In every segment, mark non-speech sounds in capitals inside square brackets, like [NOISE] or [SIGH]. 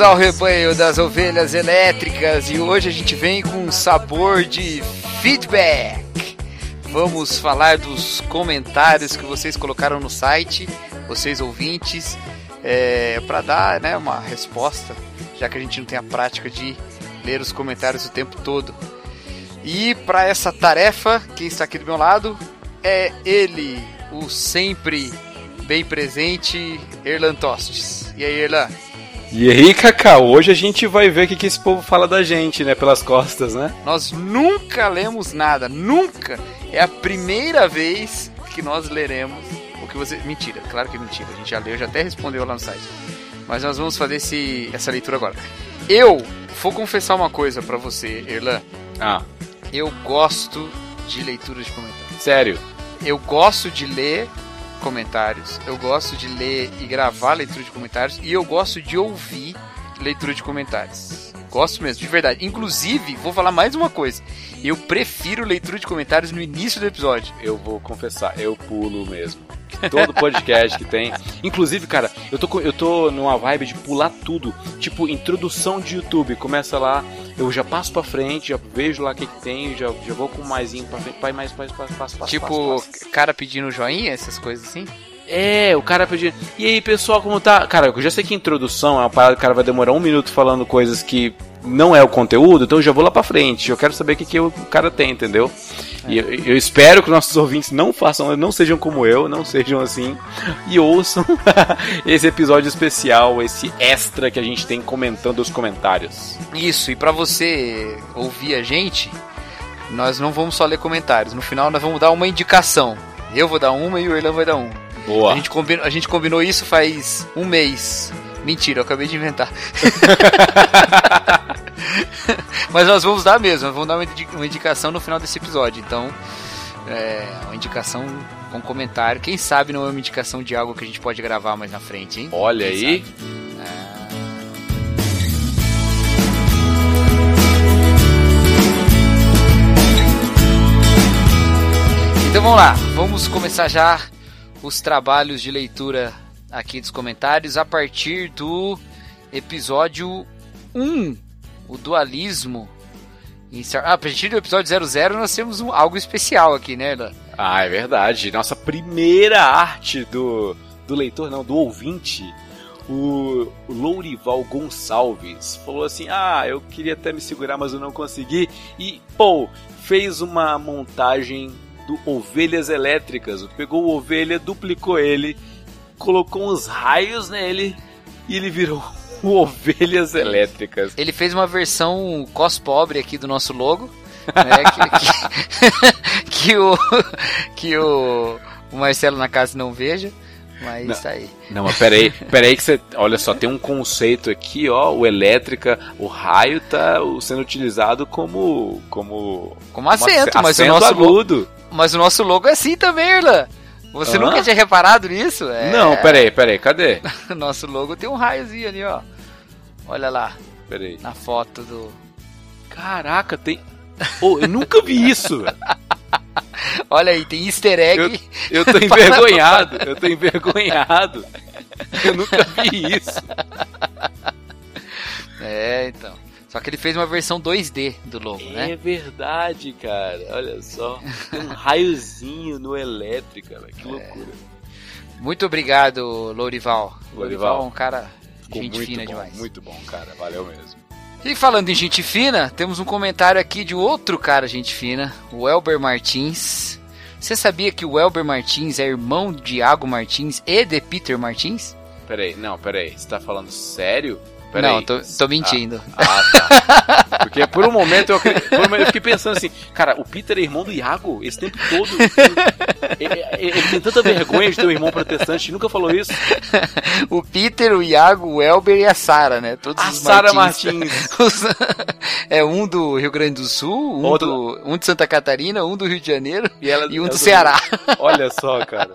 Bem-vindos ao rebanho das ovelhas elétricas e hoje a gente vem com um sabor de feedback. Vamos falar dos comentários que vocês colocaram no site, vocês ouvintes, é, para dar né, uma resposta, já que a gente não tem a prática de ler os comentários o tempo todo. E para essa tarefa, quem está aqui do meu lado é ele, o sempre bem presente Erlan Tostes. E aí, Erlan? E aí, Cacau, hoje a gente vai ver o que, que esse povo fala da gente, né? Pelas costas, né? Nós nunca lemos nada, nunca. É a primeira vez que nós leremos o que você. Mentira, claro que é mentira. A gente já leu, já até respondeu lá no site. Mas nós vamos fazer esse, essa leitura agora. Eu vou confessar uma coisa pra você, Erlan. Ah, Eu gosto de leitura de comentários. sério? Eu gosto de ler comentários. Eu gosto de ler e gravar leitura de comentários. E eu gosto de ouvir leitura de comentários. Gosto mesmo, de verdade. Inclusive, vou falar mais uma coisa. Eu prefiro leitura de comentários no início do episódio. Eu vou confessar, eu pulo mesmo. Todo podcast que tem. Inclusive, cara, eu tô, com- eu tô numa vibe de pular tudo. Tipo, introdução de YouTube. Começa lá, eu já passo pra frente, já vejo lá o que, que tem, já, já vou com mais pra frente, pai, mais, mais, passo, passo, passo, tipo, cara pedindo joinha, essas coisas assim. É, o cara pedindo. E aí, pessoal, como tá? Cara, eu já sei que introdução é uma parada que o cara vai demorar um minuto falando coisas que não é o conteúdo, então eu já vou lá pra frente. Eu quero saber o que, que o cara tem, entendeu? E eu, eu espero que nossos ouvintes não façam, não sejam como eu, não sejam assim, e ouçam [LAUGHS] esse episódio especial, esse extra que a gente tem comentando os comentários. Isso, e pra você ouvir a gente, nós não vamos só ler comentários. No final, nós vamos dar uma indicação. Eu vou dar uma e o Erlan vai dar uma. Boa. A gente, combinou, a gente combinou isso faz um mês. Mentira, eu acabei de inventar. [LAUGHS] [LAUGHS] Mas nós vamos dar mesmo, vamos dar uma indi- uma indicação no final desse episódio. Então, é uma indicação com comentário. Quem sabe não é uma indicação de algo que a gente pode gravar mais na frente, hein? Olha Quem aí. sabe? Então vamos lá, vamos começar já os trabalhos de leitura aqui dos comentários a partir do episódio 1, o dualismo. Ah, a partir do episódio 00 nós temos um- algo especial aqui, né, Ela? Ah, é verdade. Nossa primeira arte do, do leitor, não, do ouvinte. O Lourival Gonçalves falou assim: Ah, eu queria até me segurar, mas eu não consegui. E, pô, fez uma montagem do Ovelhas Elétricas. Pegou o ovelha, duplicou ele, colocou uns raios nele e ele virou o [LAUGHS] Ovelhas Elétricas. Ele fez uma versão cos pobre aqui do nosso logo, né, que, que, [LAUGHS] que o, que o, o Marcelo na casa não veja, mas Não. tá aí. Não, mas peraí, peraí que você. Olha só, tem um conceito aqui, ó. O elétrica, o raio tá sendo utilizado como. como. Como acento, como mas, o acento nosso logo, agudo. mas o nosso logo é assim também, Erlan. Você Hã? nunca tinha reparado nisso? É, Não, peraí, peraí, cadê? [LAUGHS] Nosso logo tem um raiozinho ali, ó. Olha lá, Peraí. na foto do. Caraca, tem. Oh, eu nunca vi isso. [LAUGHS] Olha aí, tem easter egg. Eu tô [LAUGHS] envergonhado. Eu tô envergonhado. Eu nunca vi isso. É, então. Só que ele fez uma versão 2D do logo, né? É verdade, cara. Olha só. Um raiozinho no elétrica, velho. Que loucura. Muito obrigado, Lourival. Lourival. é um cara Ficou gente fina bom, demais. muito bom, cara. Valeu mesmo. E falando em gente fina, temos um comentário aqui de outro cara gente fina, o Elber Martins. Você sabia que o Elber Martins é irmão de Iago Martins e de Peter Martins? Peraí, não, peraí. Você tá falando sério? Peraí. Não, tô, tô mentindo. Ah, tá. [LAUGHS] Porque por um momento eu, por um momento eu fiquei pensando assim, cara, o Peter é irmão do Iago esse tempo todo. Ele, ele- ele tem tanta vergonha de ter um irmão protestante nunca falou isso. O Peter, o Iago, o Elber e a Sara, né? Todos A Sara Martins. [LAUGHS] Os- é um do Rio Grande do Sul, um, Outro- do, um de Santa Catarina, um do Rio de Janeiro E, ela- e um ela do Ceará. Olha só, cara.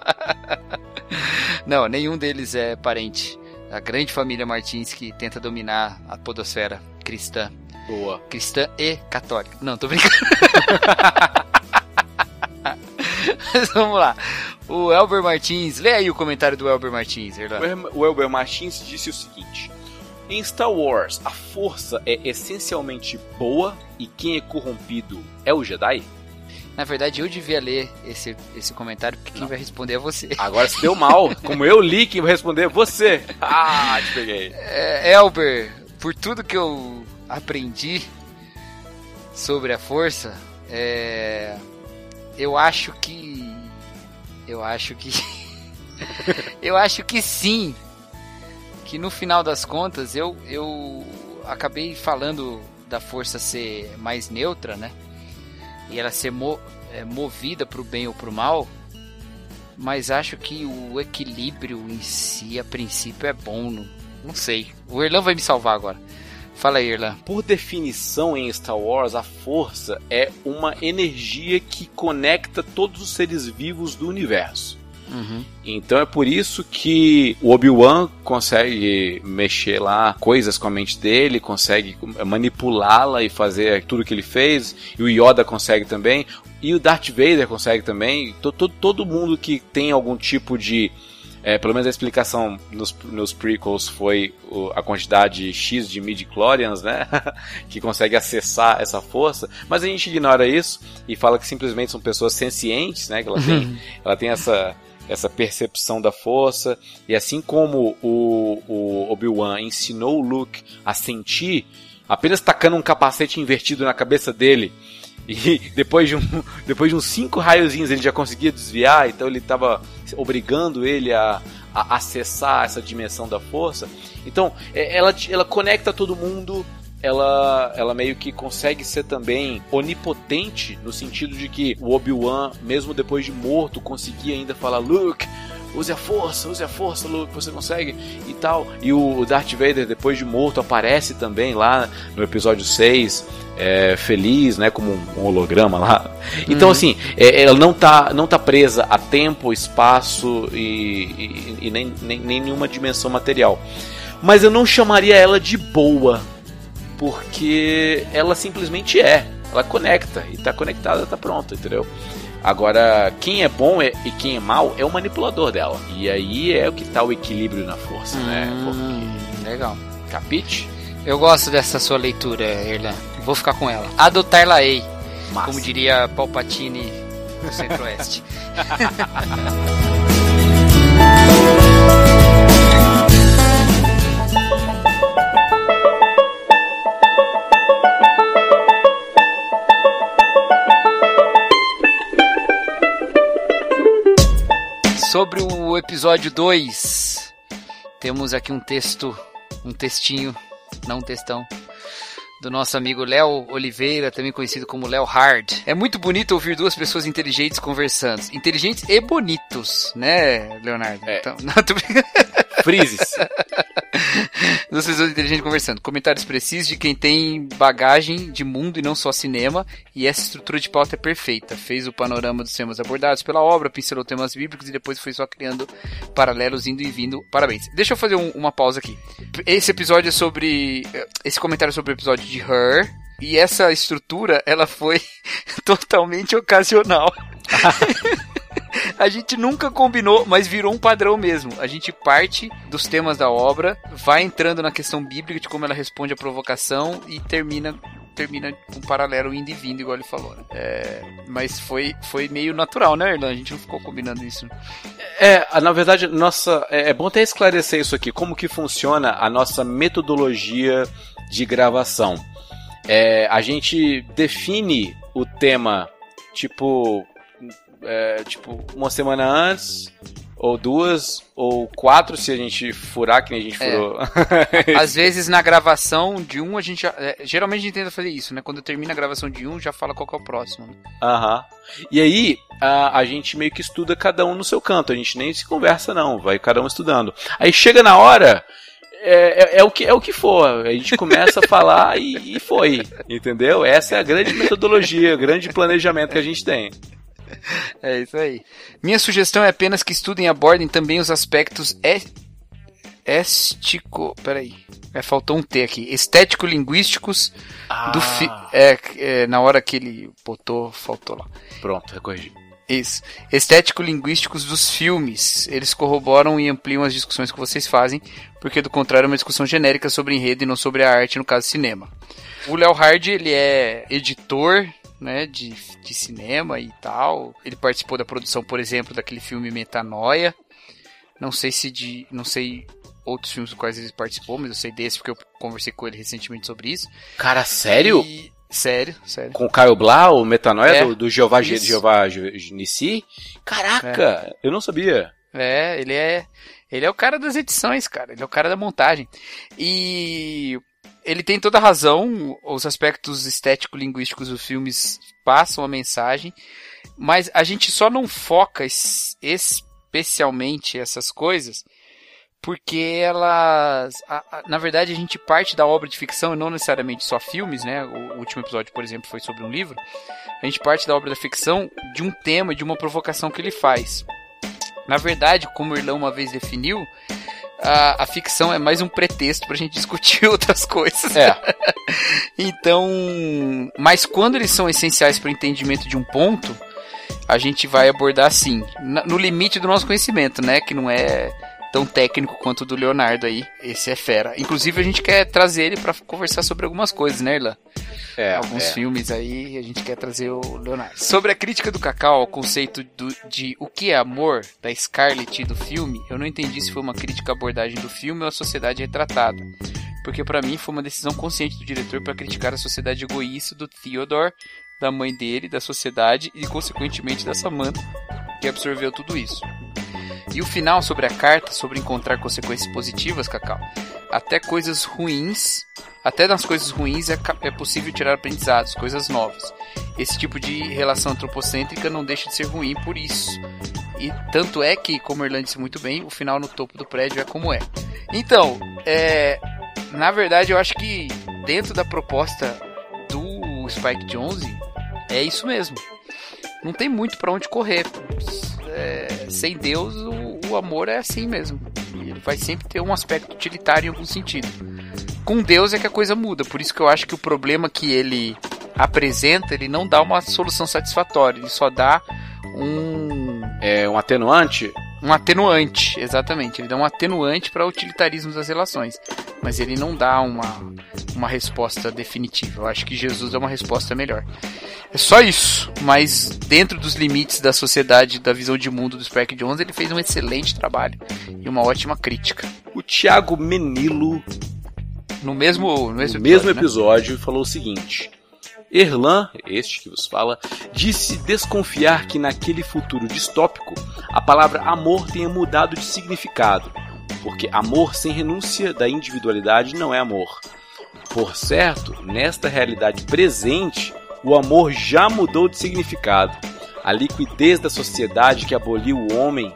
Não, nenhum deles é parente. A grande família Martins que tenta dominar a podosfera cristã. Boa. Cristã e católica. Não, tô brincando. Mas [LAUGHS] vamos lá. O Elber Martins, lê aí o comentário do Elber Martins. Elber- O Elber Martins disse o seguinte: Em Star Wars, a força é essencialmente boa e quem é corrompido é o Jedi? Na verdade, eu devia ler esse, esse comentário, porque quem vai responder é você. [LAUGHS] Agora se deu mal. Como eu li, quem vai responder é você. Ah, te peguei. É, Elber, por tudo que eu aprendi sobre a força, é, eu acho que. Eu acho que. [LAUGHS] eu acho que sim. Que no final das contas eu, eu acabei falando da força ser mais neutra, né? E ela ser mo- é, movida pro bem ou pro mal. Mas acho que o equilíbrio em si, a princípio, é bom. Não, não sei. O Erlan vai me salvar agora. Fala aí, Erlan. Por definição em Star Wars, a força é uma energia que conecta todos os seres vivos do universo. Uhum. Então é por isso que o Obi-Wan consegue mexer lá coisas com a mente dele, consegue manipulá-la e fazer tudo que ele fez, e o Yoda consegue também, e o Darth Vader consegue também. To- to- Todo mundo que tem algum tipo de. é, pelo menos a explicação nos, nos prequels foi o- a quantidade X de midi-chlorians, né? [LAUGHS] que consegue acessar essa força, mas a gente ignora isso e fala que simplesmente são pessoas sencientes, né? Que ela tem, ela tem essa, essa percepção da força. E assim como o, o Obi-Wan ensinou o Luke a sentir, apenas tacando um capacete invertido na cabeça dele. [LAUGHS] E depois de, um, depois de uns cinco raiozinhos ele já conseguia desviar, então ele estava obrigando ele a, a acessar essa dimensão da força. Então é- ela, ela conecta todo mundo ela, ela meio que consegue ser também onipotente no sentido de que o Obi-Wan, mesmo depois de morto, conseguia ainda falar Luke, use a força, use a força, Luke, você consegue e tal. E o Darth Vader, depois de morto, aparece também lá no episódio 6, é, feliz, né, como um holograma lá. Então, Uhum. assim, é, ela não tá, não tá presa a tempo, espaço e, e- e nem, nem, nem nenhuma dimensão material. Mas eu não chamaria ela de boa, porque ela simplesmente é. Ela conecta e tá conectada, tá pronto, entendeu? Agora, quem é bom é- e quem é mal é o manipulador dela. E aí é o que tá o equilíbrio na força, né? Hum, legal. Porque, capite? Eu gosto dessa sua leitura, Erlan. Vou ficar com ela. Adotar-la-ei, como diria Palpatine do Centro-Oeste. [LAUGHS] Sobre o episódio 2, temos aqui um texto, um textinho, não um textão, do nosso amigo Léo Oliveira, também conhecido como Léo Hard. É muito bonito ouvir duas pessoas inteligentes conversando. Inteligentes e bonitos, né, Leonardo? É. Então, [LAUGHS] não, tô Frises. [LAUGHS] Duas pessoas inteligentes conversando. Comentários precisos de quem tem bagagem de mundo e não só cinema. E essa estrutura de pauta é perfeita. Fez o panorama dos temas abordados pela obra, pincelou temas bíblicos e depois foi só criando paralelos, indo e vindo. Parabéns. Deixa eu fazer um- uma pausa aqui. Esse episódio é sobre. Esse comentário é sobre o episódio de Her. E essa estrutura, ela foi [LAUGHS] totalmente ocasional. [LAUGHS] A gente nunca combinou, mas virou um padrão mesmo. A gente parte dos temas da obra, vai entrando na questão bíblica de como ela responde à provocação e termina termina com um paralelo indo e vindo, igual ele falou. Né? É, mas foi, foi meio natural, né, Erlan? A gente não ficou combinando isso. É, na verdade, nossa, é, é bom até esclarecer isso aqui, como que funciona a nossa metodologia de gravação. É, a gente define o tema, tipo, é, tipo, uma semana antes, ou duas, ou quatro se a gente furar, que nem a gente É. furou. [LAUGHS] Às [LAUGHS] vezes na gravação de um a gente já, é, geralmente a gente tenta fazer isso, né? Quando termina a gravação de um, já fala qual que é o próximo. né? Aham. E aí, a, a gente meio que estuda cada um no seu canto. A gente nem se conversa, não. Vai cada um estudando. Aí chega na hora. É, é, é o, que, é o que for. A gente começa a [LAUGHS] falar e, e foi. Entendeu? Essa é a grande metodologia, o grande planejamento que a gente tem. É isso aí. Minha sugestão é apenas que estudem e abordem também os aspectos é, estico, peraí, é, faltou um T aqui, estético-linguísticos do fi, é, é, na hora que ele botou, faltou lá. Pronto, recorrigi. Isso. Estético-linguísticos dos filmes. Eles corroboram e ampliam as discussões que vocês fazem, porque do contrário é uma discussão genérica sobre enredo e não sobre a arte, no caso cinema. O Léo Hard, ele é editor, né, de, de cinema e tal. Ele participou da produção, por exemplo, daquele filme Metanoia. Não sei se de, não sei outros filmes dos quais ele participou, mas eu sei desse porque eu conversei com ele recentemente sobre isso. Cara, sério? E- sério, sério. Com o Caio Blau, o Metanoia É, do, do Jeová, isso. Jeová Nissi? Caraca, eu não sabia. É, ele é. Ele é o cara das edições, cara. Ele é o cara da montagem. E ele tem toda a razão. Os aspectos estético-linguísticos dos filmes passam a mensagem. Mas a gente só não foca es- especialmente essas coisas porque elas. a- a- na verdade, a gente parte da obra de ficção e não necessariamente só filmes, né? O último episódio, por exemplo, foi sobre um livro. A gente parte da obra da ficção de um tema, de uma provocação que ele faz. Na verdade, como o Irlão uma vez definiu, a, a ficção é mais um pretexto pra gente discutir [LAUGHS] outras coisas. É. [LAUGHS] Então, mas quando eles são essenciais para o entendimento de um ponto, a gente vai abordar assim, no limite do nosso conhecimento, né? Que não é tão técnico quanto o do Leonardo aí. Esse é fera. Inclusive, a gente quer trazer ele para conversar sobre algumas coisas, né, Irlan? É, alguns é. filmes aí, a gente quer trazer o Leonardo. Sobre a crítica do Cacau ao conceito do- de o que é amor, da Scarlett do filme, eu não entendi se foi uma crítica à abordagem do filme ou à sociedade retratada. Porque pra mim foi uma decisão consciente do diretor para criticar a sociedade egoísta do Theodore, da mãe dele, da sociedade e consequentemente da Samantha, que absorveu tudo isso. E o final sobre a carta, sobre encontrar consequências positivas, Cacau. Até coisas ruins, até nas coisas ruins é, é possível tirar aprendizados, coisas novas. Esse tipo de relação antropocêntrica não deixa de ser ruim por isso. E tanto é que, como o disse muito bem, o final no topo do prédio é como é. Então, é, na verdade eu acho que dentro da proposta do Spike Jonze é isso mesmo. Não tem muito pra onde correr. É, sem Deus, o, o amor é assim mesmo. Ele vai sempre ter um aspecto utilitário em algum sentido. Com Deus é que a coisa muda. Por isso que eu acho que o problema que ele apresenta, ele não dá uma solução satisfatória. Ele só dá um, É um atenuante? um atenuante, exatamente. Ele dá um atenuante para o utilitarismo das relações. Mas ele não dá uma, uma resposta definitiva. Eu acho que Jesus é uma resposta melhor. É só isso. Mas dentro dos limites da sociedade, da visão de mundo do Spike Jones, ele fez um excelente trabalho e uma ótima crítica. O Thiago Menilo, No mesmo, no mesmo no mesmo episódio, né? episódio, falou o seguinte: Erlan, este que vos fala, disse desconfiar que naquele futuro distópico a palavra amor tenha mudado de significado, porque amor sem renúncia da individualidade não é amor. Por certo, nesta realidade presente, o amor já mudou de significado. A liquidez da sociedade que aboliu o homem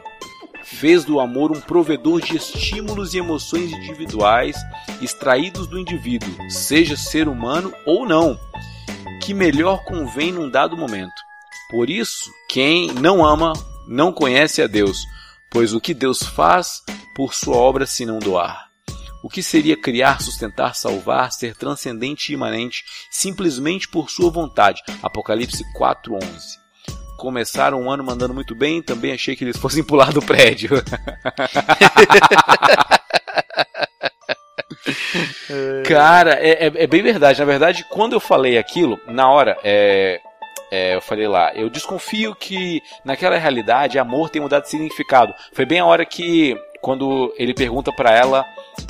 fez do amor um provedor de estímulos e emoções individuais extraídos do indivíduo, seja ser humano ou não, que melhor convém num dado momento. Por isso, quem não ama não conhece a Deus, pois o que Deus faz por sua obra se não doar? O que seria criar, sustentar, salvar, ser transcendente e imanente simplesmente por sua vontade? Apocalipse 4:11. Começaram o ano mandando muito bem, também achei que eles fossem pular do prédio. [LAUGHS] Cara, é, é- é bem verdade. Na verdade, quando eu falei aquilo, na hora, é, é, eu falei lá, eu desconfio que naquela realidade amor tem mudado de significado. Foi bem a hora que, quando ele pergunta pra ela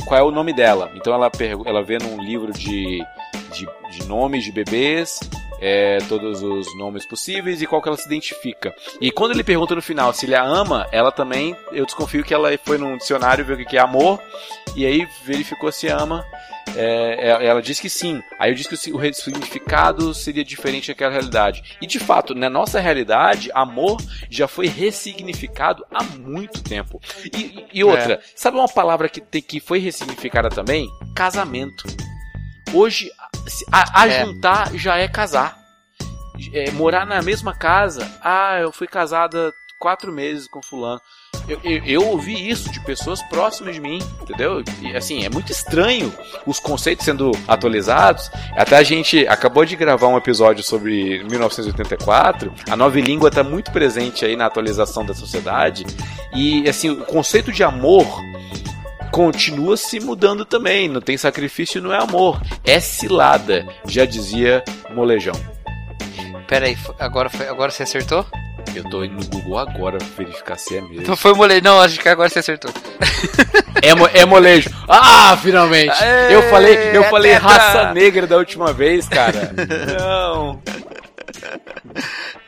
qual é o nome dela. Então ela, ela vê num livro de, de, de nomes de bebês, é, todos os nomes possíveis e qual que ela se identifica. E quando ele pergunta no final se ele a ama, ela também, eu desconfio que ela foi num dicionário ver o que é amor e aí verificou se ama. É, é, ela diz que sim. Aí eu disse que o significado seria diferente daquela realidade. E de fato, na nossa realidade, amor já foi ressignificado há muito tempo. E, e outra, é. sabe uma palavra que, que foi ressignificada também? Casamento. Hoje, a, a é. juntar já é casar. É, morar na mesma casa. Ah, eu fui casada quatro meses com fulano. Eu, eu, eu, ouvi isso de pessoas próximas de mim, entendeu? E, assim, é muito estranho os conceitos sendo atualizados. Até a gente acabou de gravar um episódio sobre 1984. A nova língua está muito presente aí na atualização da sociedade. E, assim, o conceito de amor continua se mudando também. Não tem sacrifício, não é amor. É cilada, já dizia Molejão. Peraí, agora, agora você acertou? Eu tô indo no Google agora verificar se é mesmo. Então foi molejo. Não, acho que agora você acertou. [LAUGHS] É, mo é molejo. Ah, finalmente! Aê, eu falei, eu é falei raça negra da última vez, cara. [LAUGHS] Não.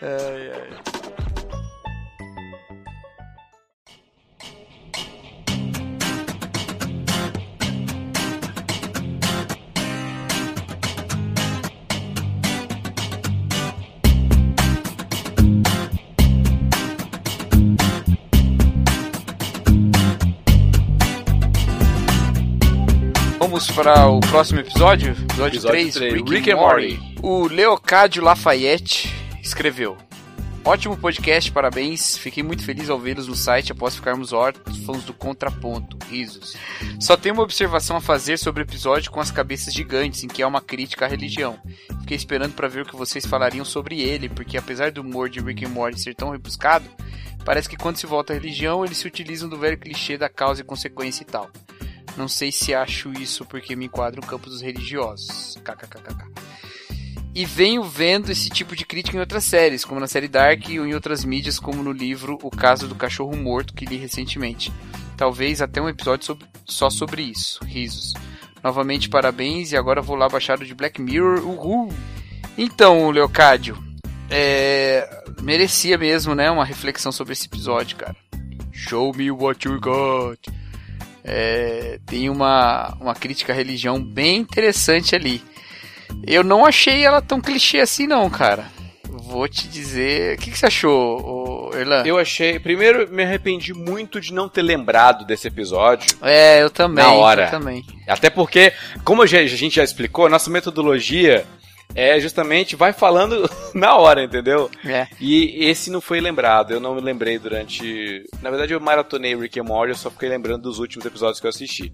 ai, ai. Vamos para o próximo episódio, episódio, episódio 3, 3, Rick, Rick and Morty. Morty. O Leocádio Lafayette escreveu: Ótimo podcast, parabéns. Fiquei muito feliz ao vê-los no site após ficarmos órfãos do contraponto. Risos. Só tenho uma observação a fazer sobre o episódio com as cabeças gigantes, em que é uma crítica à religião. Fiquei esperando para ver o que vocês falariam sobre ele, porque apesar do humor de Rick and Morty ser tão rebuscado, parece que quando se volta à religião, eles se utilizam do velho clichê da causa e consequência e tal. Não sei se acho isso porque me enquadro no campo dos religiosos. KKKKK. E venho vendo esse tipo de crítica em outras séries, como na série Dark ou em outras mídias, como no livro O Caso do Cachorro Morto, que li recentemente. Talvez até um episódio sobre, só sobre isso. Risos. Novamente, parabéns, e agora vou lá baixar o de Black Mirror. Uhul! Então, Leocádio, é... merecia mesmo, né, uma reflexão sobre esse episódio, cara. Show me what you got é, tem uma, uma crítica à religião bem interessante ali. Eu não achei ela tão clichê assim, não, cara. Vou te dizer. O que, que você achou, Erlan? Eu achei. Primeiro, me arrependi muito de não ter lembrado desse episódio. É, eu também. Na hora. Eu também. Até porque, como a gente já explicou, nossa metodologia é justamente vai falando [LAUGHS] na hora, entendeu? É. E esse não foi lembrado, eu não me lembrei durante. Na verdade, eu maratonei Rick and Morty, eu só fiquei lembrando dos últimos episódios que eu assisti.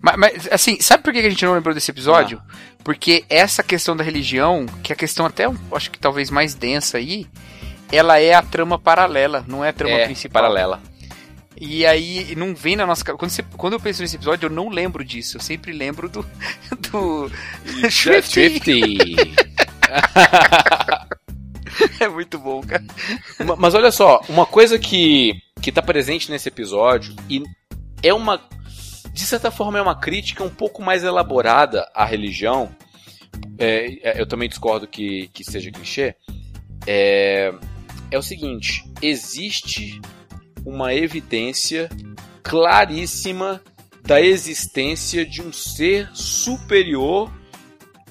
Mas, mas assim, sabe por que a gente não lembrou desse episódio? Ah. Porque essa questão da religião, que é a questão até, acho que talvez mais densa aí, ela é a trama paralela, não é a trama é, principal. paralela. E aí não vem na nossa quando, você, quando eu penso nesse episódio, eu não lembro disso. Eu sempre lembro do. [LAUGHS] do. Swifty! [LAUGHS] é muito bom, cara. Mas olha só, uma coisa que, que tá presente nesse episódio e é uma. De certa forma, é uma crítica um pouco mais elaborada à religião. É, é eu também discordo que, que seja clichê. É, é o seguinte: existe uma evidência claríssima da existência de um ser superior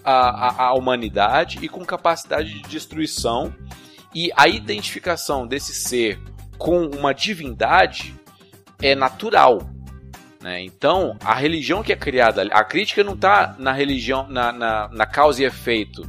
à, à, à, humanidade e com capacidade de destruição. E a identificação desse ser com uma divindade é natural. Né? Então, a religião que é criada, a crítica não está na religião, na, na, na, causa e efeito.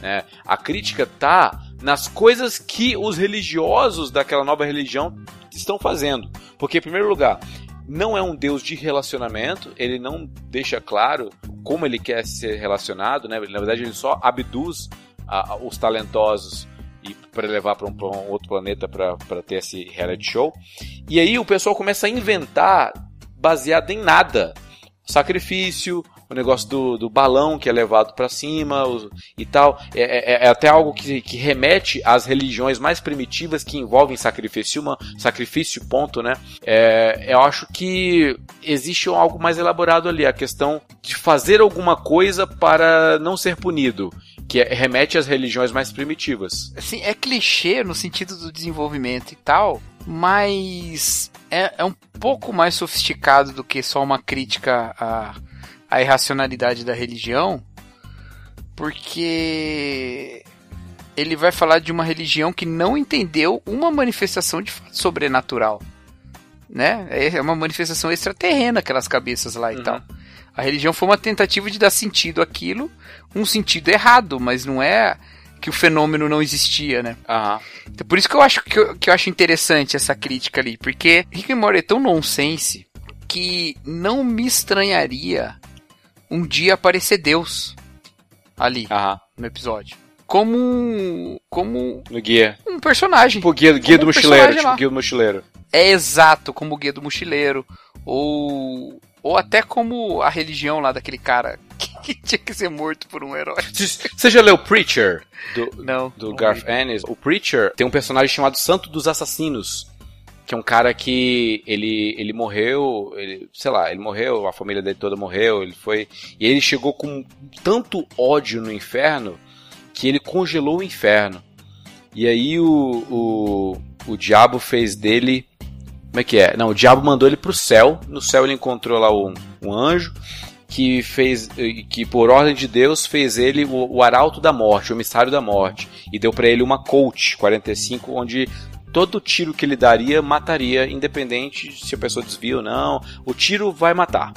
Né? A crítica está nas coisas que os religiosos daquela nova religião estão fazendo. Porque, em primeiro lugar, não é um Deus de relacionamento, ele não deixa claro como ele quer ser relacionado, né? na verdade, ele só abduz a, a, os talentosos e para levar para um, um, outro planeta para ter esse reality show. E aí o pessoal começa a inventar baseado em nada. Sacrifício, o negócio do, do balão que é levado para cima o, e tal. É, é, é, até algo que, que remete às religiões mais primitivas que envolvem sacrifício, uma, sacrifício, ponto, né? É, eu acho que existe algo mais elaborado ali, a questão de fazer alguma coisa para não ser punido que é- remete às religiões mais primitivas. Assim, é clichê no sentido do desenvolvimento e tal, mas é, é um pouco mais sofisticado do que só uma crítica à, à irracionalidade da religião, porque ele vai falar de uma religião que não entendeu uma manifestação de fato sobrenatural. Né? É uma manifestação extraterrena, aquelas cabeças lá e Uhum. tal. A religião foi uma tentativa de dar sentido àquilo, um sentido errado, mas não é que o fenômeno não existia, né? Aham. Então, por isso que eu acho que eu, que eu acho interessante essa crítica ali, porque Rick and Morty é tão nonsense que não me estranharia um dia aparecer Deus ali Aham. no episódio. Como um, como No guia. um personagem. Tipo, guia, guia Como do um mochileiro. personagem Tipo, lá. guia do mochileiro. É exato como o guia do mochileiro. Ou, ou até como a religião lá daquele cara [LAUGHS] que, tinha que ser morto por um herói. [LAUGHS] Você já leu Preacher? Do, Não. do não Garth. Ennis. O Preacher tem um personagem chamado Santo dos Assassinos. Que é um cara que ele, ele morreu, ele, sei lá, ele morreu, a família dele toda morreu, ele foi. E ele chegou com tanto ódio no inferno que ele congelou o inferno. E aí o, o, o diabo fez dele. Como é que é? Não, o diabo mandou ele pro céu. No céu ele encontrou lá um, um anjo que fez que por ordem de Deus fez ele o, o arauto da morte, o emissário da morte e deu pra ele uma Colt 45 onde todo tiro que ele daria mataria independente se a pessoa desvia ou não, o tiro vai matar.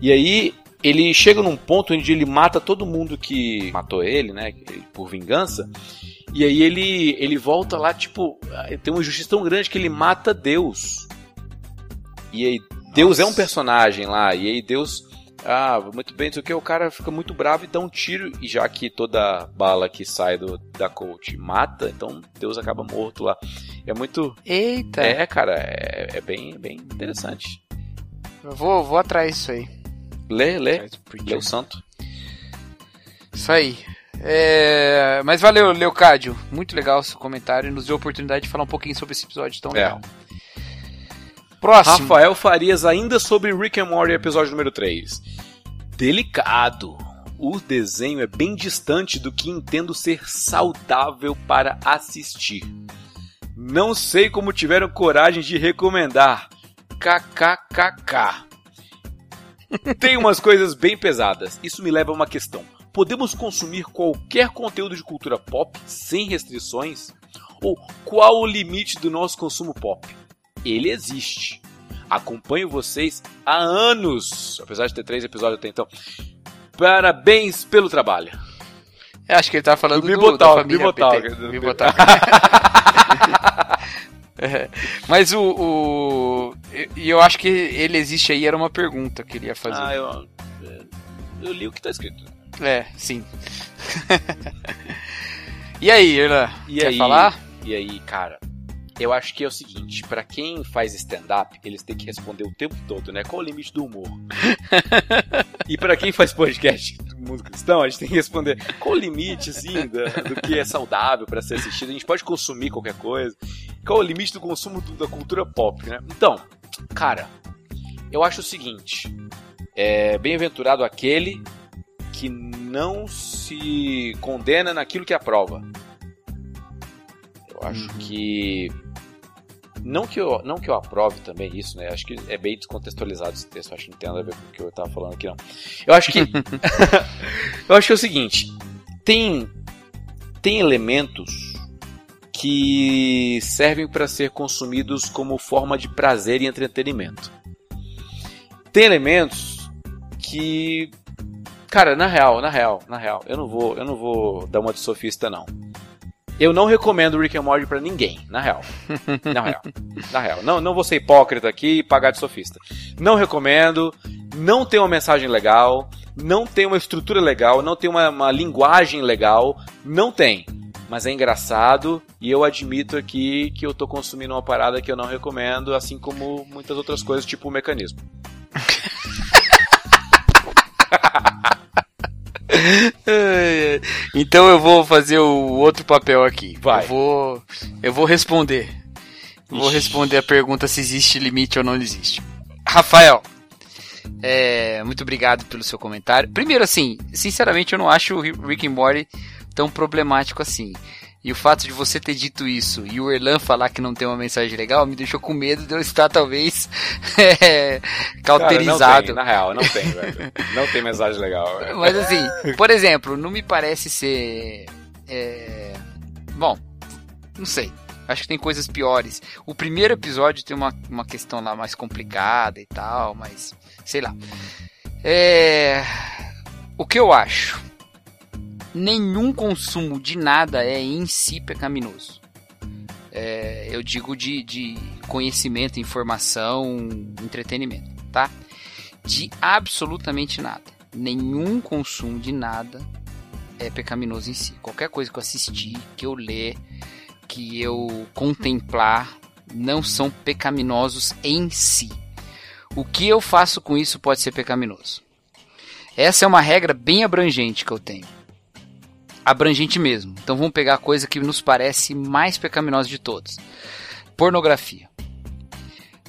E aí ele chega num ponto onde ele mata todo mundo que matou ele, né, por vingança. E aí ele ele volta lá tipo, tem uma injustiça tão grande que ele mata Deus. E aí Deus é um personagem lá, e aí Deus ah, muito bem, sei o cara fica muito bravo e dá um tiro, e já que toda bala que sai do, da Colt mata, então Deus acaba morto lá. É muito. Eita, É, cara, é, é bem, bem interessante. eu vou, vou atrás disso aí. Lê, lê, lê o santo. Isso aí. É, Mas valeu, Leocádio. Muito legal o seu comentário e nos deu a oportunidade de falar um pouquinho sobre esse episódio tão É. legal. Próximo. Rafael Farias, ainda sobre Rick and Morty, episódio número 3. Delicado. O desenho é bem distante do que entendo ser saudável para assistir. Não sei como tiveram coragem de recomendar. KKKK. [LAUGHS] Tem umas coisas bem pesadas. Isso me leva a uma questão. Podemos consumir qualquer conteúdo de cultura pop sem restrições? Ou qual o limite do nosso consumo pop? Ele existe. Acompanho vocês há anos, apesar de ter três episódios até então. Parabéns pelo trabalho. Eu acho que ele tava falando Do do, Bibotalk, da família Bibotalk, PT. do-. É, Mas o, o- E eu acho que ele existe aí, era uma pergunta que ele ia fazer. Ah, eu, eu li o que tá escrito. É, sim. [LAUGHS] e aí, Irlan? Quer aí, falar? E aí, cara, eu acho que é o seguinte, pra quem faz stand-up, eles têm que responder o tempo todo, né? Qual o limite do humor? [LAUGHS] e pra quem faz podcast do mundo cristão, a gente tem que responder qual o limite, assim, da- do, que é saudável pra ser assistido. A gente pode consumir qualquer coisa. Qual o limite do consumo do- da cultura pop, né? Então, cara, eu acho o seguinte, é bem-aventurado aquele que não se condena naquilo que aprova. Eu acho que não que eu não que eu aprove também isso, né? Acho que é bem descontextualizado esse texto, acho que não tem nada a ver com o que eu tava falando aqui não. Eu acho que [LAUGHS] [LAUGHS] eu acho que é o seguinte, tem tem elementos que servem para ser consumidos como forma de prazer e entretenimento. Tem elementos que Cara, na real, na real, na real, eu não vou, eu não vou dar uma de sofista não. Eu não recomendo Rick and Morty pra ninguém, na real. Na real. Na real. Não, não vou ser hipócrita aqui e pagar de sofista. Não recomendo, não tem uma mensagem legal, não tem uma estrutura legal, não tem uma, uma linguagem legal, não tem. Mas é engraçado e eu admito aqui que eu tô consumindo uma parada que eu não recomendo, assim como muitas outras coisas, tipo o mecanismo. [LAUGHS] Então eu vou fazer o outro papel aqui. Vai. Eu vou, eu vou responder. Vou responder a pergunta se existe limite ou não existe. Rafael, É, muito obrigado pelo seu comentário. Primeiro, assim, sinceramente, eu não acho o Rick and Morty tão problemático assim. E o fato de você ter dito isso e o Erlan falar que não tem uma mensagem legal me deixou com medo de eu estar talvez [LAUGHS] é, cauterizado. Cara, não tem, na real, não tem, velho. Não tem mensagem legal. Velho. Mas assim, por exemplo, não me parece ser. É... Bom, não sei. Acho que tem coisas piores. O primeiro episódio tem uma, uma questão lá mais complicada e tal, mas sei lá. É... O que eu acho? Nenhum consumo de nada é em si pecaminoso. É, eu digo de, de conhecimento, informação, entretenimento, tá? De absolutamente nada. Nenhum consumo de nada é pecaminoso em si. Qualquer coisa que eu assistir, que eu ler, que eu contemplar, não são pecaminosos em si. O que eu faço com isso pode ser pecaminoso. Essa é uma regra bem abrangente que eu tenho abrangente mesmo. Então vamos pegar a coisa que nos parece mais pecaminosa de todos: pornografia.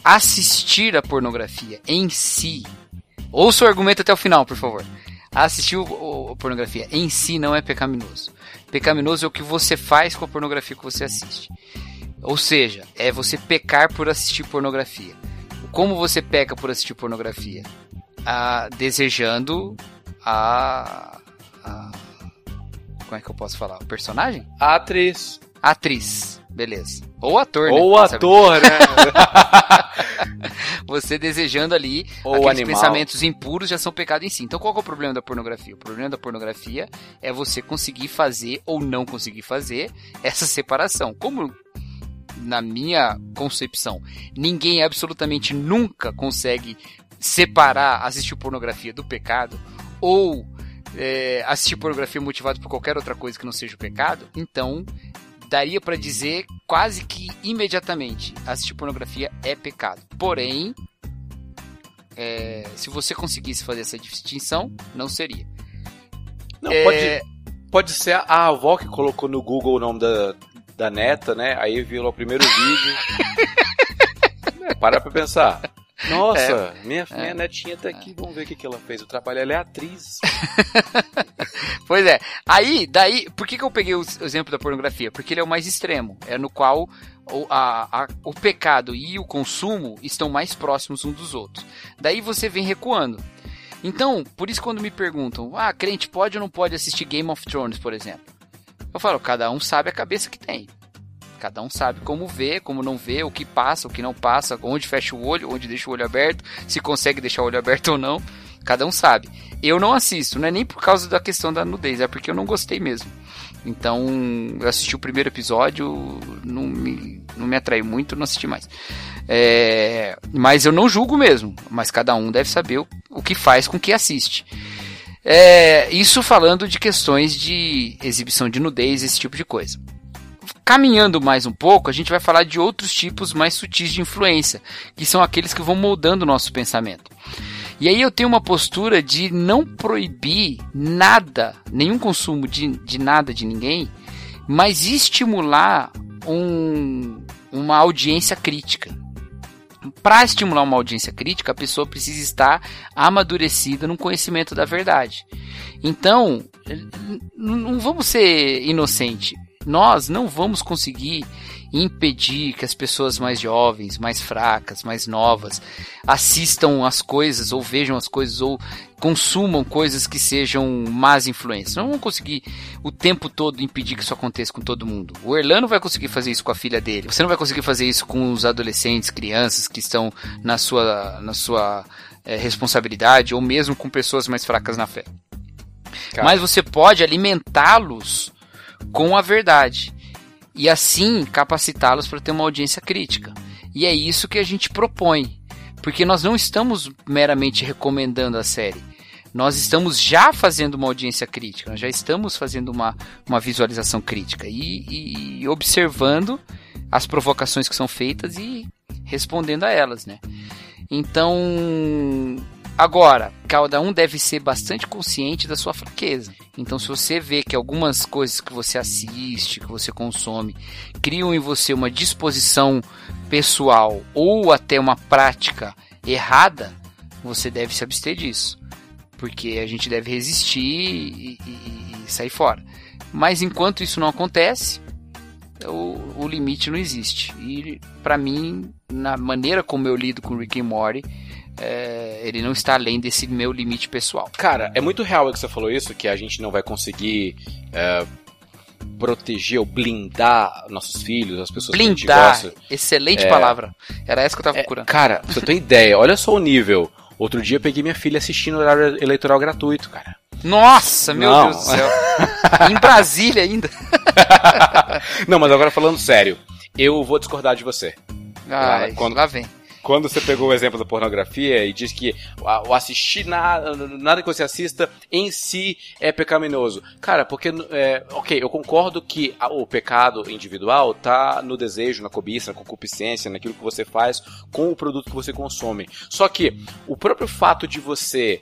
Assistir a pornografia em si. Ouça o argumento até o final, por favor. Assistir a pornografia em si não é pecaminoso. Pecaminoso é o que você faz com a pornografia que você assiste. Ou seja, é você pecar por assistir pornografia. Como você peca por assistir pornografia? Ah, desejando a, a como é que eu posso falar? O personagem? Atriz. Atriz, beleza. Ou ator, Ou né? ator, né? [LAUGHS] Você desejando ali Ou aqueles animal. pensamentos impuros já são pecado em si. Então qual é o problema da pornografia? O problema da pornografia é você conseguir fazer ou não conseguir fazer essa separação. Como na minha concepção, ninguém absolutamente nunca consegue separar assistir pornografia do pecado ou é, assistir pornografia motivado por qualquer outra coisa que não seja o pecado, então daria pra dizer quase que imediatamente assistir pornografia é pecado. Porém, é, se você conseguisse fazer essa distinção, não seria. Não, É, pode, pode ser a avó que colocou no Google o nome da, da neta, né? Aí viu lá o primeiro vídeo. é, [LAUGHS] para pra pensar. Nossa, minha, minha netinha tá aqui, vamos ver o que, que ela fez. O trabalho ela é atriz. [LAUGHS] Pois é. Aí, daí, por que, que eu peguei o exemplo da pornografia? Porque ele é o mais extremo. É no qual o, a- a- o pecado e o consumo estão mais próximos um dos outros. Daí você vem recuando. Então, por isso quando me perguntam, ah, crente pode ou não pode assistir Game of Thrones, por exemplo? Eu falo, cada um sabe a cabeça que tem. Cada um sabe como vê, como não vê, o que passa, o que não passa, onde fecha o olho, onde deixa o olho aberto, se consegue deixar o olho aberto [LAUGHS] ou não. Cada um sabe. Eu não assisto, não é nem por causa da questão da nudez, é porque eu não gostei mesmo. Então, eu assisti o primeiro episódio, não me, não me atraiu muito, não assisti mais. É, mas eu não julgo mesmo, mas cada um deve saber o, o que faz com que assiste. É, isso falando de questões de exibição de nudez, esse tipo de coisa. Caminhando mais um pouco, a gente vai falar de outros tipos mais sutis de influência, que são aqueles que vão moldando o nosso pensamento. E aí eu tenho uma postura de não proibir nada, nenhum consumo de, de nada de ninguém, mas estimular um- uma audiência crítica. Para estimular uma audiência crítica, a pessoa precisa estar amadurecida no conhecimento da verdade. Então, não vamos ser inocente. Nós não vamos conseguir impedir que as pessoas mais jovens, mais fracas, mais novas assistam as coisas ou vejam as coisas ou consumam coisas que sejam más influências. Não vamos conseguir o tempo todo impedir que isso aconteça com todo mundo. O Erlano vai conseguir fazer isso com a filha dele. Você não vai conseguir fazer isso com os adolescentes, crianças que estão na sua, na sua eh, responsabilidade ou mesmo com pessoas mais fracas na fé. Cara. Mas você pode alimentá-los com a verdade e assim capacitá-los para ter uma audiência crítica. E é isso que a gente propõe, porque nós não estamos meramente recomendando a série. Nós estamos já fazendo uma audiência crítica, nós já estamos fazendo uma, uma visualização crítica e, e- e observando as provocações que são feitas e respondendo a elas, né? Então, agora, cada um deve ser bastante consciente da sua fraqueza. Então, se você vê que algumas coisas que você assiste, que você consome, criam em você uma disposição pessoal ou até uma prática errada, você deve se abster disso. Porque a gente deve resistir e, e- e sair fora. Mas enquanto isso não acontece, o, o limite não existe. E pra mim, na maneira como eu lido com Rick and Morty, é, ele não está além desse meu limite pessoal. Cara, é muito real que você falou isso, que a gente não vai conseguir é, proteger ou blindar nossos filhos, as pessoas que a Blindar, gente gosta. excelente É. palavra. Era essa que eu tava É, procurando. cara, pra você ter ideia, olha só o nível. Outro dia eu peguei minha filha assistindo horário eleitoral gratuito, cara. Nossa, meu Não. Deus do céu. em Brasília ainda. [LAUGHS] Não, mas agora falando sério, eu vou discordar de você. Ai, quando- lá vem. Quando você pegou o exemplo da pornografia e diz que o assistir nada, nada que você assista em si é pecaminoso. Cara, porque, é, ok, eu concordo que o pecado individual tá no desejo, na cobiça, na concupiscência, naquilo que você faz com o produto que você consome. Só que o próprio fato de você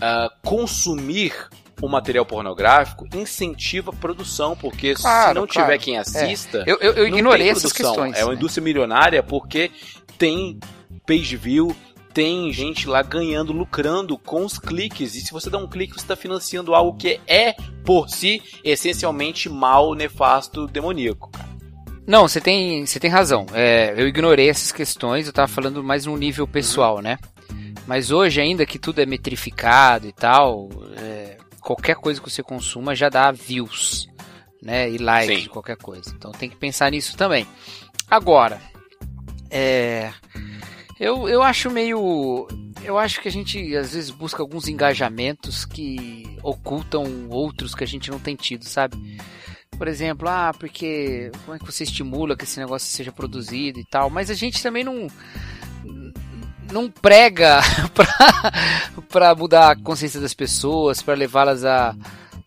ah, consumir o material pornográfico incentiva a produção, porque se Claro, não claro. tiver quem assista, Eu, eu, eu não ignorei essas questões. É uma né? indústria milionária porque tem page view, tem gente lá ganhando, lucrando com os cliques. E se você dá um clique, você está financiando algo que é, por si, essencialmente mal, nefasto, demoníaco. Não, você tem, você tem razão. É, eu ignorei essas questões, eu tava falando mais num nível pessoal, né? Mas hoje, ainda que tudo é metrificado e tal, é, qualquer coisa que você consuma já dá views, né? E likes Sim. de qualquer coisa. Então tem que pensar nisso também. Agora, é, eu, eu acho meio. Eu acho que a gente às vezes busca alguns engajamentos que ocultam outros que a gente não tem tido, sabe? Por exemplo, ah, porque como é que você estimula que esse negócio seja produzido e tal, mas a gente também não não prega [LAUGHS] pra mudar a consciência das pessoas, pra levá-las a,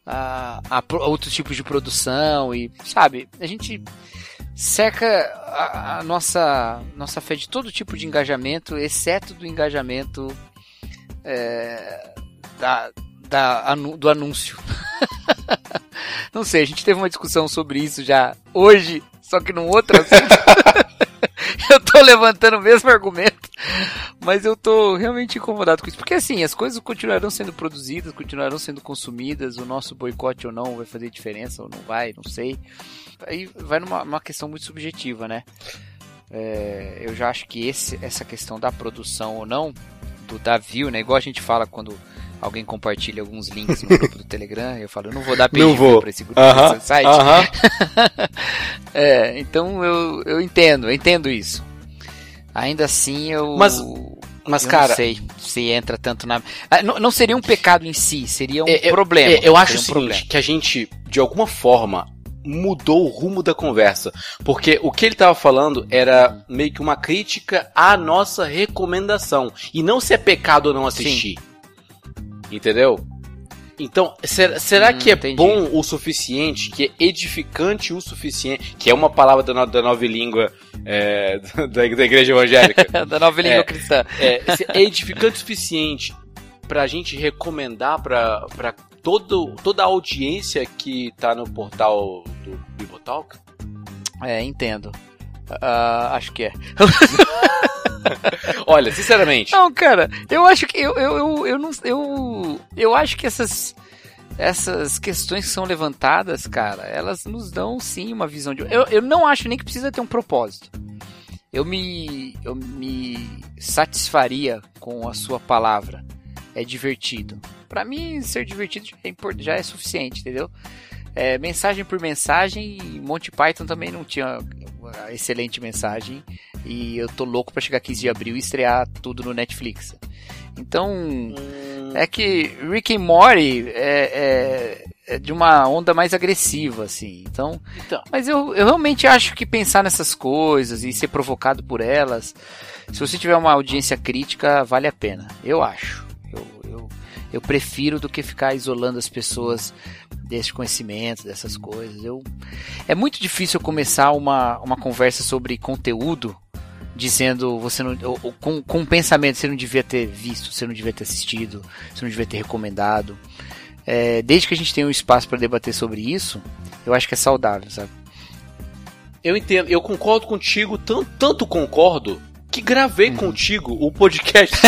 a, a outros tipos de produção e, sabe, a gente cerca a, a nossa, nossa fé de todo tipo de engajamento, exceto do engajamento é, da, da, anu- do anúncio. [LAUGHS] Não sei, a gente teve uma discussão sobre isso já hoje, só que num outro assunto. [LAUGHS] eu tô levantando o mesmo argumento, mas eu tô realmente incomodado com isso. Porque assim, as coisas continuarão sendo produzidas, continuarão sendo consumidas, o nosso boicote ou não vai fazer diferença ou não vai, não sei. Aí vai numa uma questão muito subjetiva, né? É, eu já acho que esse, essa questão da produção ou não, do da view, né? Igual a gente fala quando alguém compartilha alguns links no grupo do Telegram, eu falo, eu não vou dar vou. pra esse grupo, Aham, esse site. aham. [LAUGHS] É, então eu, eu entendo, eu entendo isso. Ainda assim eu. Mas- Mas, eu cara, não sei se entra tanto na. Ah, Não, não seria um pecado em si, seria um É, eu- problema. é, eu acho o seria um seguinte, que a gente, de alguma forma, mudou o rumo da conversa. Porque o que ele tava falando era meio que uma crítica à nossa recomendação. E não se é pecado ou não assistir. Entendeu? Então, será, será Hum, que é entendi. bom o suficiente, que é edificante o suficiente, que é uma palavra da, no- da nova língua é, [LAUGHS] da, da igreja evangélica, [LAUGHS] da nova língua É. cristã. é, é edificante o suficiente pra gente recomendar pra, pra todo, toda a audiência que tá no portal do Bibotalk? É, entendo. Ah, acho que é. [LAUGHS] Olha, sinceramente, Não, cara, eu acho que eu, eu, eu, eu não eu, eu acho que essas essas questões que são levantadas, cara, elas nos dão sim uma visão de eu, eu não acho nem que precisa ter um propósito. Eu me eu me satisfaria com a sua palavra. É divertido. Pra mim ser divertido já é, já é suficiente, entendeu? É, mensagem por mensagem, e Monty Python também não tinha excelente mensagem. E eu tô louco pra chegar 15 de abril e estrear tudo no Netflix. Então, hum, é que Rick and Morty é, é- é de uma onda mais agressiva, assim. Então, Então. mas eu, eu realmente acho que pensar nessas coisas e ser provocado por elas, se você tiver uma audiência crítica, vale a pena. Eu acho. Eu, prefiro do que ficar isolando as pessoas desse conhecimento, dessas coisas. Eu, é muito difícil começar uma, uma conversa sobre conteúdo dizendo você não ou- ou com, com um pensamento você não devia ter visto, você não devia ter assistido, você não devia ter recomendado. É, desde que a gente tenha um espaço para debater sobre isso, eu acho que é saudável, sabe? eu entendo, eu concordo contigo, tanto, tanto concordo que gravei contigo o podcast. [LAUGHS]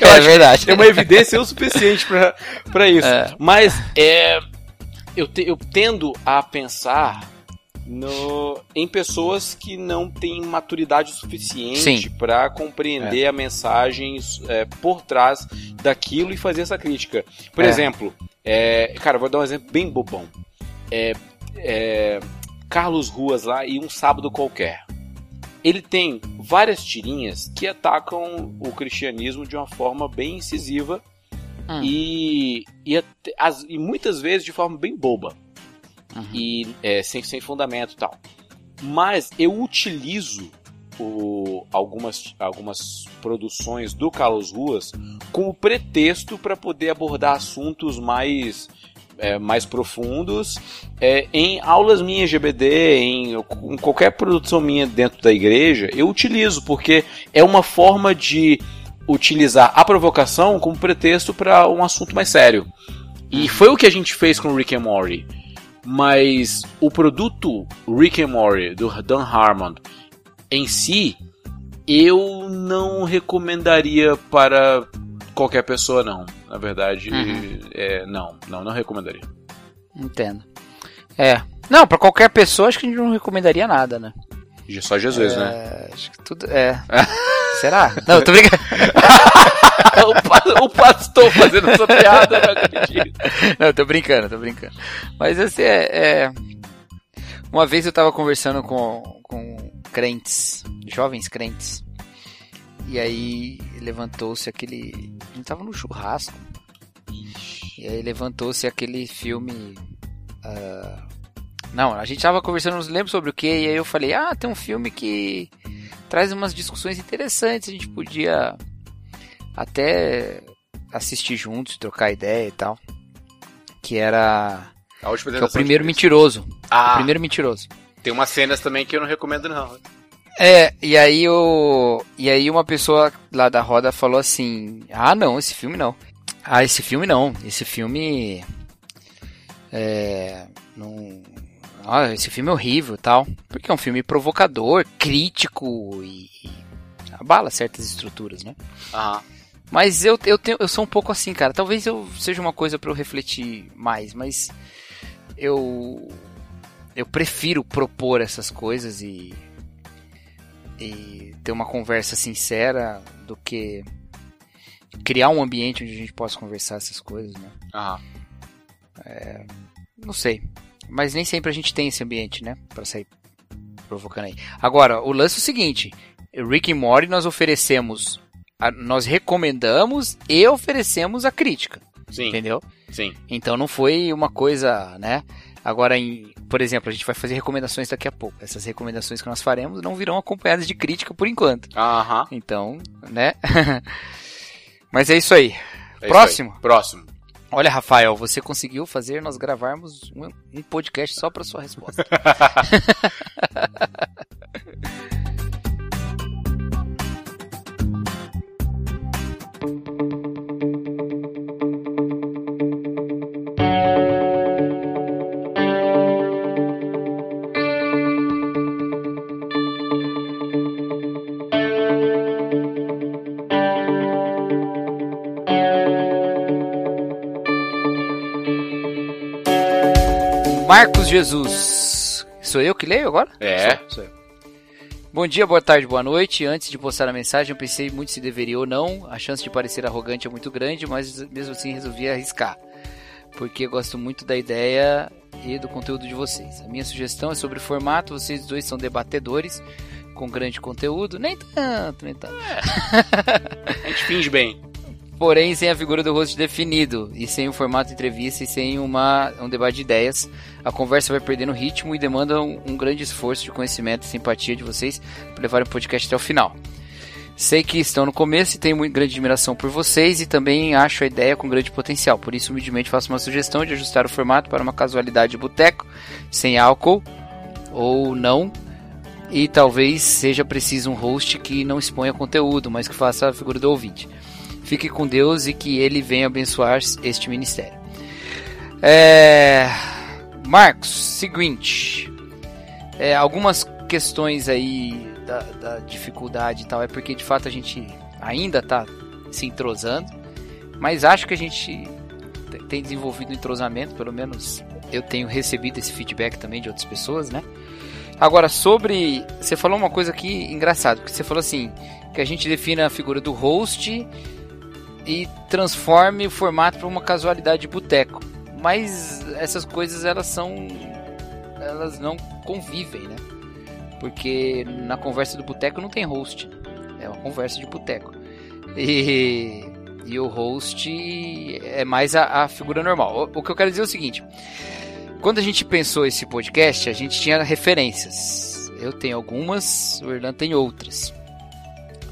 Eu é acho verdade. é uma evidência o suficiente pra, pra isso. É. Mas é, eu, te- eu tendo a pensar no, em pessoas que não têm maturidade suficiente pra compreender a mensagem é, por trás daquilo e fazer essa crítica. Por É. exemplo, é, cara, eu vou dar um exemplo bem bobão. É, é, Carlos Ruas lá e um sábado qualquer. Ele tem várias tirinhas que atacam o cristianismo de uma forma bem incisiva Hum. e, e, as- e muitas vezes de forma bem boba Uhum. e é, sem, sem fundamento e tal. Mas eu utilizo o- algumas, algumas produções do Carlos Ruas como pretexto para poder abordar assuntos mais, é, mais profundos é, em aulas minhas GBD, em, em qualquer produção minha dentro da igreja, eu utilizo, porque é uma forma de utilizar a provocação como pretexto para um assunto mais sério. E foi o que a gente fez com Rick and Morty. Mas o produto Rick and Morty do Dan Harmon em si, eu não recomendaria para qualquer pessoa não. Na verdade, Uhum. é, não, não, não recomendaria. Entendo. É. Não, pra qualquer pessoa acho que a gente não recomendaria nada, né? Só Jesus, né? É, acho que tudo. É. [LAUGHS] Será? Não, eu tô brincando. [LAUGHS] o, pa- o pastor fazendo essa piada, eu não acredito. Não, eu tô brincando, tô brincando. Mas assim, é, é- Uma vez eu tava conversando com, com crentes, jovens crentes. E aí levantou-se aquele. A gente tava no churrasco. E aí levantou-se aquele filme. ah, Não, a gente tava conversando, não lembro sobre o que, e aí eu falei, ah, tem um filme que traz umas discussões interessantes, a gente podia até assistir juntos, trocar ideia e tal. Que era. Que é o primeiro mentiroso. Ah, O primeiro mentiroso. tem umas cenas também que eu não recomendo não. É, e aí o. E aí uma pessoa lá da roda falou assim: Ah não, esse filme não. Ah, esse filme não. Esse filme. É. Não. Ah, esse filme é horrível e tal. Porque é um filme provocador, crítico e. abala certas estruturas, né? Aham. Mas eu, eu, tenho, eu sou um pouco assim, cara. Talvez eu seja uma coisa pra eu refletir mais, mas eu eu prefiro propor essas coisas e e ter uma conversa sincera do que criar um ambiente onde a gente possa conversar essas coisas, né? Aham. Não sei. Mas nem sempre a gente tem esse ambiente, né? Pra sair provocando aí. Agora, o lance é o seguinte: Rick e Morty nós oferecemos. a- nós recomendamos e oferecemos a crítica, Sim, entendeu? sim. Então não foi uma coisa, né? Agora, em, por exemplo, a gente vai fazer recomendações daqui a pouco. Essas recomendações que nós faremos não virão acompanhadas de crítica por enquanto. Aham. Então, né? [LAUGHS] Mas é isso aí. É isso Próximo? aí. Próximo. Olha, Rafael, você conseguiu fazer nós gravarmos um, um podcast só para sua resposta. [LAUGHS] Marcos Jesus. Sou eu que leio agora? É. Sou, sou eu. Bom dia, boa tarde, boa noite. Antes de postar a mensagem, eu pensei muito se deveria ou não. A chance de parecer arrogante é muito grande, mas mesmo assim resolvi arriscar. Porque gosto muito da ideia e do conteúdo de vocês. A minha sugestão é sobre o formato. Vocês dois são debatedores com grande conteúdo. Nem tanto, nem tanto. A gente finge bem. [LAUGHS] porém sem a figura do rosto definido e sem o formato de entrevista e sem uma, um debate de ideias. A conversa vai perdendo ritmo e demanda um, um grande esforço de conhecimento e simpatia de vocês para levar o podcast até o final. Sei que estão no começo e tenho muito grande admiração por vocês e também acho a ideia com grande potencial. Por isso, humildemente faço uma sugestão de ajustar o formato para uma casualidade de boteco, sem álcool ou não. E talvez seja preciso um host que não exponha conteúdo, mas que faça a figura do ouvinte. Fique com Deus e que Ele venha abençoar este ministério. É... Marcos, seguinte. É, algumas questões aí da, da dificuldade e tal é porque de fato a gente ainda tá se entrosando, mas acho que a gente te- tem desenvolvido um entrosamento, pelo menos eu tenho recebido esse feedback também de outras pessoas, né? Agora, sobre. Você falou uma coisa aqui engraçada, porque você falou assim: que a gente defina a figura do host e transforme o formato para uma casualidade de boteco. Mas essas coisas elas são. elas não convivem, né? Porque na conversa do boteco não tem host. É uma conversa de boteco. E, e o host é mais a, a figura normal. O, o que eu quero dizer é o seguinte: quando a gente pensou esse podcast, a gente tinha referências. Eu tenho algumas, o Erlan tem outras.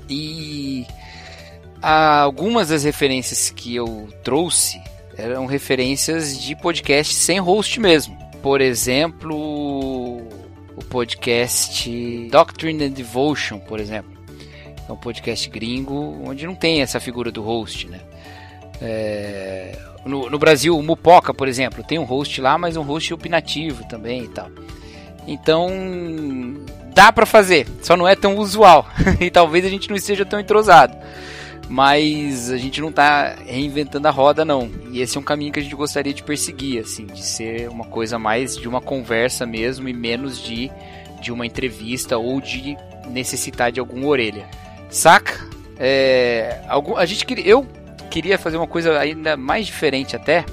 E algumas das referências que eu trouxe eram referências de podcast sem host mesmo. Por exemplo, o podcast Doctrine and Devotion, por exemplo. É um podcast gringo onde não tem essa figura do host, né? É, no, no Brasil, o Mupoca, por exemplo, tem um host lá, mas um host opinativo também e tal. Então, dá pra fazer, só não é tão usual. [LAUGHS] e talvez a gente não esteja tão entrosado. Mas a gente não tá reinventando a roda, não. E esse é um caminho que a gente gostaria de perseguir, assim, de ser uma coisa mais de uma conversa mesmo e menos de, de uma entrevista ou de necessitar de alguma orelha. Saca? É, algum, a gente queria, eu queria fazer uma coisa ainda mais diferente até,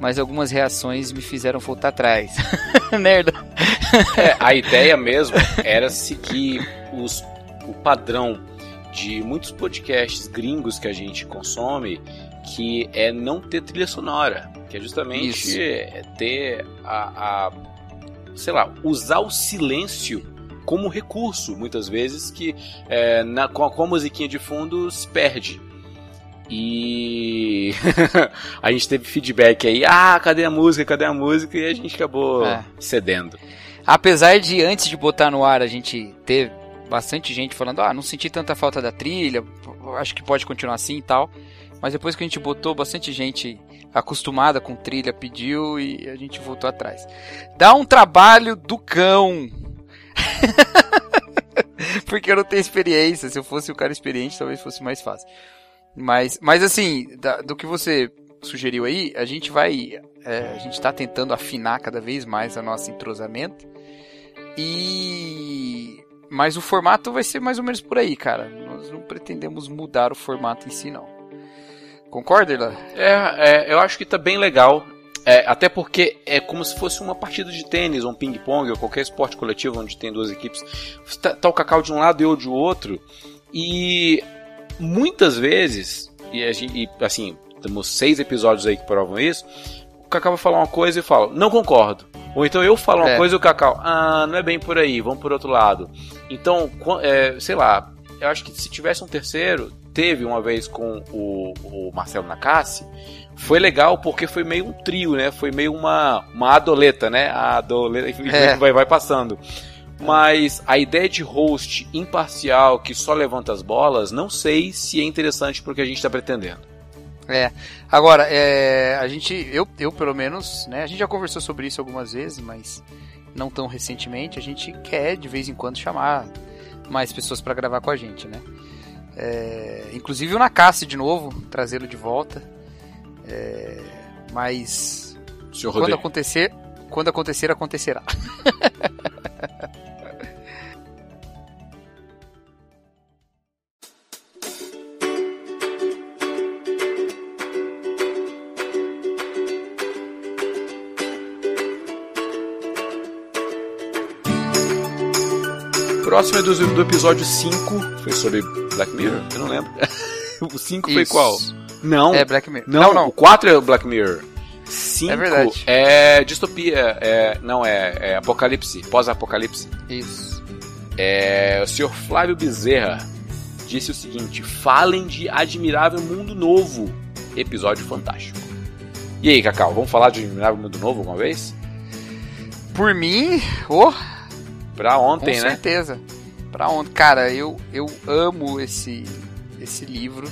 mas algumas reações me fizeram voltar atrás. [LAUGHS] Merda. É, a ideia mesmo era seguir os, o padrão de muitos podcasts gringos que a gente consome, que é não ter trilha sonora, que é justamente Isso. ter a, a, sei lá, usar o silêncio como recurso, muitas vezes, que é, na, com, a, com a musiquinha de fundo se perde. E [LAUGHS] a gente teve feedback aí, ah, cadê a música, cadê a música? E a gente acabou É. cedendo. Apesar de antes de botar no ar a gente ter bastante gente falando, ah, não senti tanta falta da trilha, acho que pode continuar assim e tal. Mas depois que a gente botou, bastante gente acostumada com trilha pediu e a gente voltou atrás. Dá um trabalho do cão. [LAUGHS] Porque eu não tenho experiência. Se eu fosse o cara experiente, talvez fosse mais fácil. Mas, mas assim, da- do que você sugeriu aí, a gente vai. é, a gente tá tentando afinar cada vez mais a nosso entrosamento. E. Mas o formato vai ser mais ou menos por aí, cara. Nós não pretendemos mudar o formato em si, não. Concorda, Irlan? É, é, eu acho que tá bem legal. É, até porque é como se fosse uma partida de tênis, ou um ping-pong, ou qualquer esporte coletivo onde tem duas equipes. Tá, tá o Cacau de um lado e eu de outro. E muitas vezes, e, gente, e, assim, temos seis episódios aí que provam isso. O Cacau vai falar uma coisa e eu falo, não concordo. Ou então eu falo uma É. coisa e o Cacau, ah, não é bem por aí, vamos por outro lado. Então, é, sei lá, eu acho que se tivesse um terceiro, teve uma vez com o, o Marcelo Nakassi, foi legal porque foi meio um trio, né? Foi meio uma, uma adoleta, né? A adoleta É. vai, vai passando. Mas a ideia de host imparcial que só levanta as bolas, não sei se é interessante porque a gente está pretendendo. É. Agora, é, a gente, eu, eu pelo menos, né? A gente já conversou sobre isso algumas vezes, mas não tão recentemente. A gente quer de vez em quando chamar mais pessoas para gravar com a gente, né? É, inclusive o Nakassi de novo, trazê-lo de volta. É, mas quando acontecer, quando acontecer, acontecerá. [LAUGHS] Próximo é do, do episódio 5, foi sobre Black Mirror? Eu não lembro. [LAUGHS] o 5 foi qual? Não, É Black Mirror. não, não, não. o 4 é o Black Mirror. 5 É verdade. é distopia, é, não, é, é apocalipse, pós-apocalipse. Isso. É, o senhor Flávio Bezerra disse o seguinte: falem de Admirável Mundo Novo. Episódio fantástico. E aí, Cacau, vamos falar de Admirável Mundo Novo alguma vez? Por mim, oh, Pra ontem, Com né? certeza. Pra onde? Cara, eu, eu amo esse, esse livro.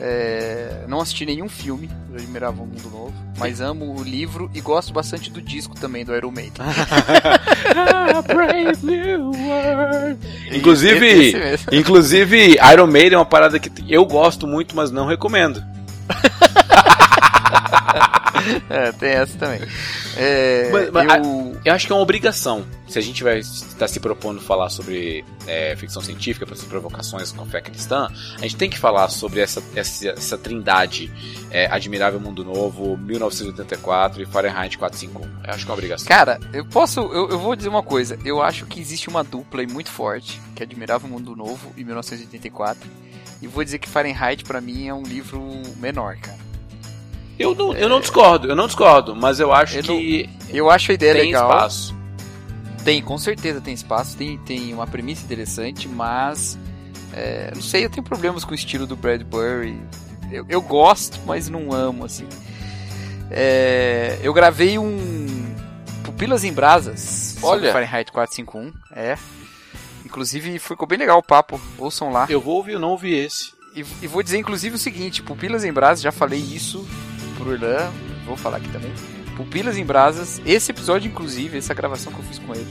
É, não assisti nenhum filme do Admirável Mundo Novo, mas amo o livro e gosto bastante do disco também do Iron Maiden. [LAUGHS] Brave new world. Inclusive, inclusive, Iron Maiden é uma parada que eu gosto muito, mas não recomendo. [LAUGHS] [LAUGHS] É, tem essa também. É, Mas- mas eu, Eu acho que é uma obrigação. Se a gente vai estar se propondo falar sobre é, ficção científica, para essas provocações com a fé cristã, a gente tem que falar sobre essa, essa, essa trindade é, Admirável Mundo Novo, 1984 e Fahrenheit 451. Eu acho que é uma obrigação. Cara, eu posso. Eu, eu vou dizer uma coisa. Eu acho que existe uma dupla muito forte, que é Admirável Mundo Novo e 1984. E vou dizer que Fahrenheit, pra mim, é um livro menor, cara. Eu não, eu não discordo, eu não discordo, mas eu acho Eu que Eu acho a ideia tem legal. espaço. Tem, com certeza tem espaço, tem, tem uma premissa interessante, mas. é, não sei, eu tenho problemas com o estilo do Bradbury. Eu, eu gosto, mas não amo, assim. É, eu gravei um. Pupilas em Brasas. Olha. Fahrenheit 451. É. Inclusive, ficou bem legal o papo. Ouçam lá. Eu vou ouvir, eu não ouvi esse. E, e vou dizer, inclusive, o seguinte: Pupilas em Brasas, já falei isso pro Irlan, vou falar aqui também. Pupilas em Brasas, esse episódio, inclusive, essa gravação que eu fiz com ele,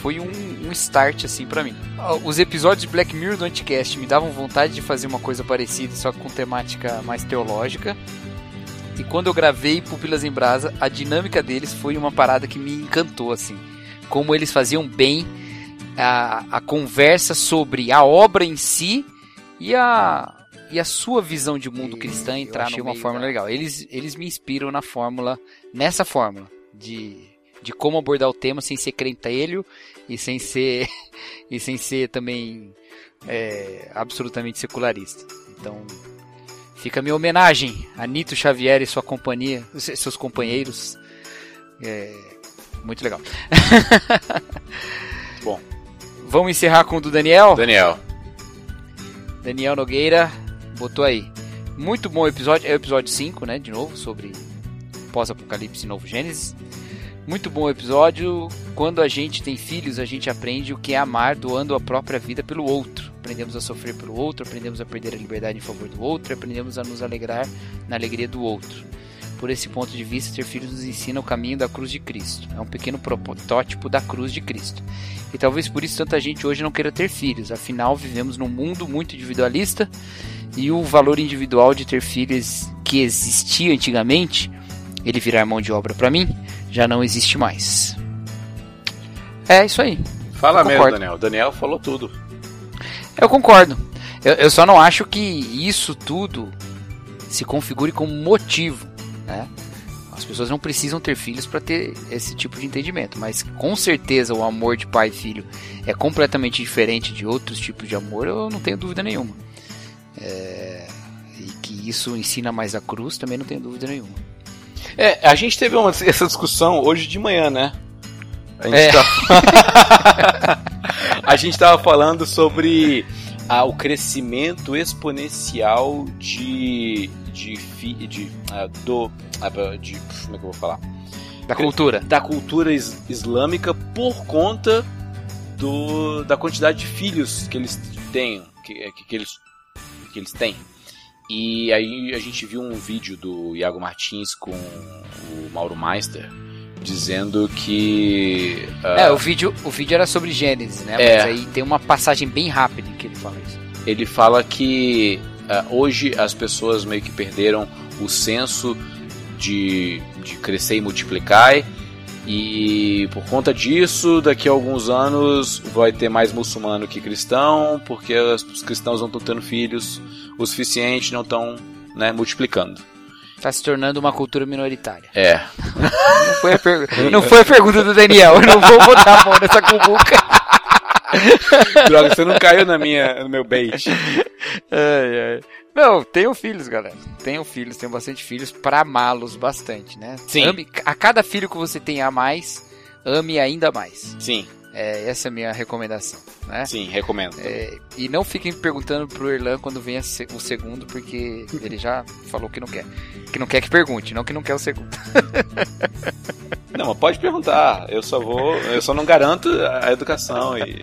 foi um, um start, assim, pra mim. Ah, Os episódios de Black Mirror do Anticast me davam vontade de fazer uma coisa parecida, só com temática mais teológica. E quando eu gravei Pupilas em Brasa, a dinâmica deles foi uma parada que me encantou, assim. Como eles faziam bem a, a conversa sobre a obra em si e a, e a sua visão de mundo cristã entrar achei numa uma fórmula legal. Eles, eles me inspiram na fórmula, nessa fórmula, de, de como abordar o tema sem ser crentelho e sem ser, [LAUGHS] e sem ser também é, absolutamente secularista. Então, fica a minha homenagem a Nito Xavier e sua companhia, se- seus companheiros. É, muito legal. [LAUGHS] Bom. Vamos encerrar com o do Daniel? Daniel. Daniel Nogueira botou aí. Muito bom episódio, é o episódio 5, né? De novo, sobre pós-apocalipse e novo Gênesis. Muito bom episódio. Quando a gente tem filhos, a gente aprende o que é amar doando a própria vida pelo outro. Aprendemos a sofrer pelo outro, aprendemos a perder a liberdade em favor do outro, aprendemos a nos alegrar na alegria do outro. Por esse ponto de vista, ter filhos nos ensina o caminho da cruz de Cristo. É um pequeno protótipo da cruz de Cristo. E talvez por isso tanta gente hoje não queira ter filhos. Afinal, vivemos num mundo muito individualista e o valor individual de ter filhos que existia antigamente, ele virar mão de obra pra mim, já não existe mais. É isso aí. Fala mesmo. Daniel. Daniel falou tudo. Eu concordo. Eu, eu só não acho que isso tudo se configure como motivo, né? As pessoas não precisam ter filhos para ter esse tipo de entendimento, mas com certeza o amor de pai e filho é completamente diferente de outros tipos de amor, eu não tenho dúvida nenhuma. É, E que isso ensina mais a cruz, também não tenho dúvida nenhuma. É, a gente teve uma- essa discussão hoje de manhã, né? A gente, É. tava... [LAUGHS] a gente tava falando sobre ah, o crescimento exponencial de. de, fi- de ah, do. ah, de como é que eu vou falar? Da cultura. Da cultura is- islâmica por conta do, da quantidade de filhos que eles têm. Que, que, que eles, que eles têm. E aí a gente viu um vídeo do Iago Martins com o Mauro Meister dizendo que. ah, É, o vídeo, o vídeo era sobre Gênesis, né? É. Mas aí tem uma passagem bem rápida em que ele fala isso. ele fala que ah, hoje as pessoas meio que perderam o senso de, de crescer e multiplicar. E por conta disso, daqui a alguns anos vai ter mais muçulmano que cristão, porque os cristãos não estão tendo filhos o suficiente, não estão né, multiplicando. Tá se tornando uma cultura minoritária. É. [LAUGHS] Não foi a, per- [LAUGHS] não foi a pergunta do Daniel. Eu não vou botar a mão nessa cumbuca. Droga, você não caiu na minha, no meu bait. [LAUGHS] Ai, ai. Não, tenham filhos, galera. Tenham filhos, tenham bastante filhos pra amá-los bastante, né? Sim. Ame- a cada filho que você tem a mais, ame ainda mais. Sim, É, essa é a minha recomendação, né? sim, recomendo. É, e não fiquem perguntando pro Erlan quando venha se- o segundo, porque ele já falou que não quer. Que não quer que pergunte, não que não quer o segundo. [LAUGHS] Não, mas pode perguntar. Eu só vou. Eu só não garanto a educação e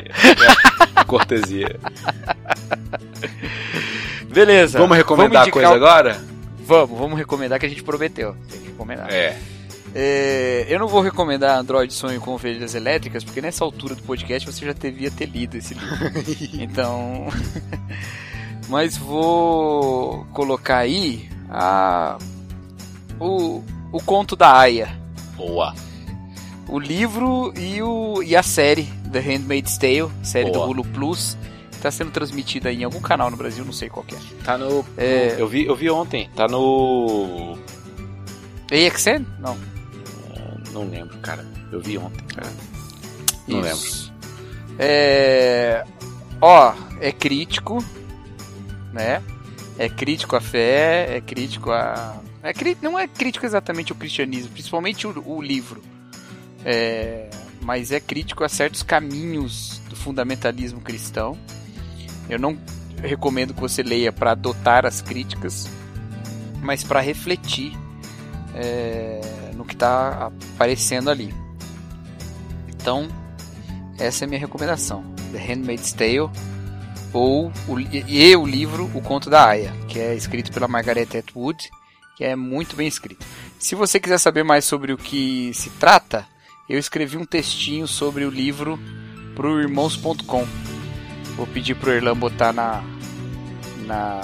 a cortesia. [LAUGHS] Beleza. Vamos recomendar a indicar coisa o- agora? Vamos, vamos recomendar que a gente prometeu. Tem que recomendar. É. É, eu não vou recomendar Android Sonho com Ovelhas Elétricas, porque nessa altura do podcast você já devia ter lido esse livro. [LAUGHS] então. [LAUGHS] Mas vou colocar aí a, o, o conto da Aya. Boa. O livro e, o, e a série The Handmaid's Tale, série Boa. do Hulu Plus. Está sendo transmitida em algum canal no Brasil, não sei qual é. Tá no. É. no- eu, vi, eu vi ontem. Tá no. AXN? Não. Não lembro, cara. Eu vi ontem, cara. Não Isso. É... Ó, é crítico, né? É crítico à fé, é crítico a... É cri... Não é crítico exatamente ao cristianismo, principalmente o, o livro. É... Mas é crítico a certos caminhos do fundamentalismo cristão. Eu não recomendo que você leia para adotar as críticas, mas para refletir é, no que está aparecendo ali. Então, essa é a minha recomendação. The Handmaid's Tale ou o, e o livro O Conto da Aya, que é escrito pela Margaret Atwood, que é muito bem escrito. Se você quiser saber mais sobre o que se trata, eu escrevi um textinho sobre o livro pro irmãos.com. Vou pedir pro Erlan botar na, na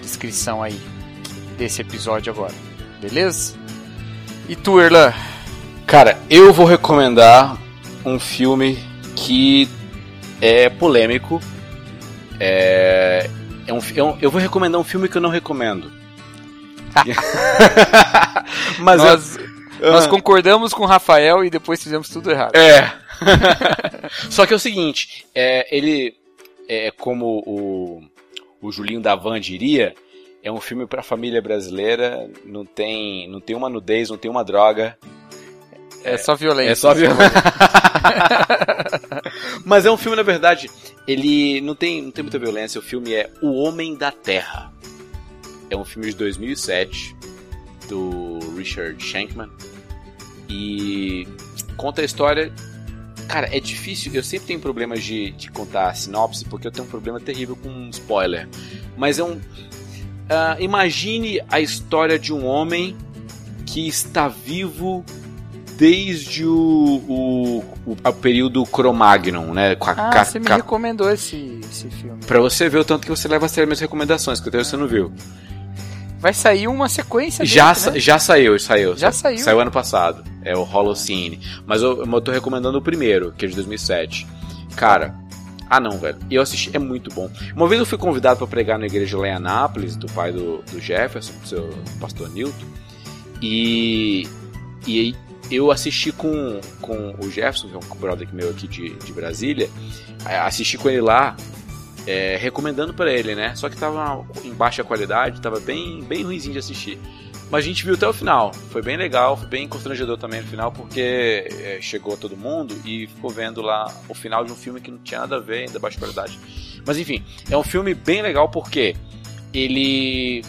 descrição aí desse episódio agora. Beleza? E tu, Erlan? Cara, eu vou recomendar um filme que é polêmico. É, é um, é um- eu vou recomendar um filme que eu não recomendo. [LAUGHS] Mas nós, nós Ah. concordamos com o Rafael e depois fizemos tudo errado. É. [LAUGHS] Só que é o seguinte, é, ele é como o, o Julinho da Van diria, é um filme pra família brasileira, não tem, não tem uma nudez, não tem uma droga. É, só violência. É só [LAUGHS] violência. [LAUGHS] Mas é um filme, na verdade, ele não tem, não tem muita violência. O filme é O Homem da Terra. É um filme de 2007 do Richard Shankman e conta a história. Cara, é difícil. Eu sempre tenho problemas de, de contar a sinopse porque eu tenho um problema terrível com spoiler. Mas é um. ah, imagine a história de um homem que está vivo desde o, o, o, o período Cro-Magnon, né? Com a Ah, ca- você me ca- recomendou esse, esse filme. Pra você ver o tanto que você leva a sério minhas recomendações, que até você não viu. Vai sair uma sequência Já, desse, né? já saiu, saiu. Já Sa- saiu. Saiu ano passado. É o Holocene. Mas eu, eu tô recomendando o primeiro, que é de 2007. Cara, ah não, velho. Eu assisti, é muito bom. Uma vez eu fui convidado pra pregar na igreja lá em Anápolis, do pai do, do Jefferson, do seu pastor Newton. E, e aí eu assisti com, com o Jefferson, que é um brother meu aqui de, de Brasília. Assisti com ele lá, é, recomendando pra ele, né? Só que tava em baixa qualidade, tava bem, bem ruimzinho de assistir. Mas a gente viu até o final. Foi bem legal, foi bem constrangedor também no final, porque é, chegou todo mundo e ficou vendo lá o final de um filme que não tinha nada a ver, ainda baixa qualidade. Mas enfim, é um filme bem legal porque ele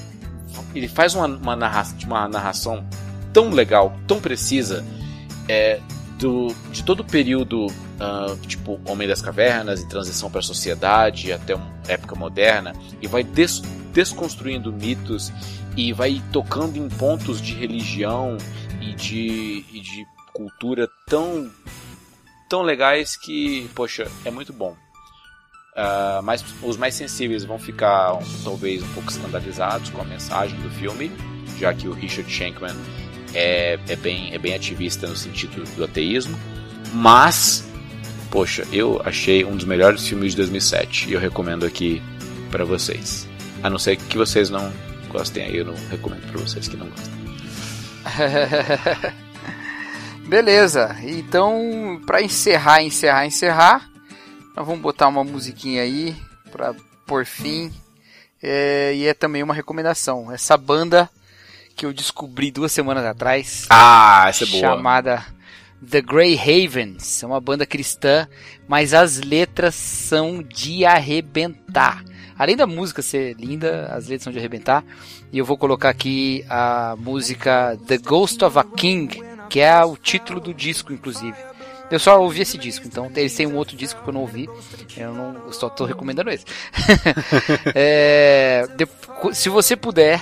ele faz uma, uma, narra, uma narração tão legal, tão precisa, é, do, de todo o período, ah, tipo Homem das Cavernas, e transição para a sociedade, até uma época moderna, e vai des, desconstruindo mitos e vai tocando em pontos de religião e de, e de cultura tão, tão legais que, poxa, é muito bom. Ah, mas os mais sensíveis vão ficar talvez um pouco escandalizados com a mensagem do filme, já que o Richard Shankman é, é, bem, é bem ativista no sentido do ateísmo. Mas, poxa, eu achei um dos melhores filmes de 2007 e eu recomendo aqui para vocês. A não ser que vocês não gostem, aí eu não recomendo para vocês que não gostem. [LAUGHS] Beleza, então pra encerrar, encerrar, encerrar, nós vamos botar uma musiquinha aí pra por fim. É, e é também uma recomendação. Essa banda que eu descobri duas semanas atrás, Ah, essa é boa. chamada The Grey Havens, é uma banda cristã, mas as letras são de arrebentar. Além da música ser linda, as letras são de arrebentar. E eu vou colocar aqui a música The Ghost of a King, que é o título do disco, inclusive. Eu só ouvi esse disco, então eles têm um outro disco que eu não ouvi. Eu, não, eu só tô recomendando esse. [LAUGHS] É, se você puder,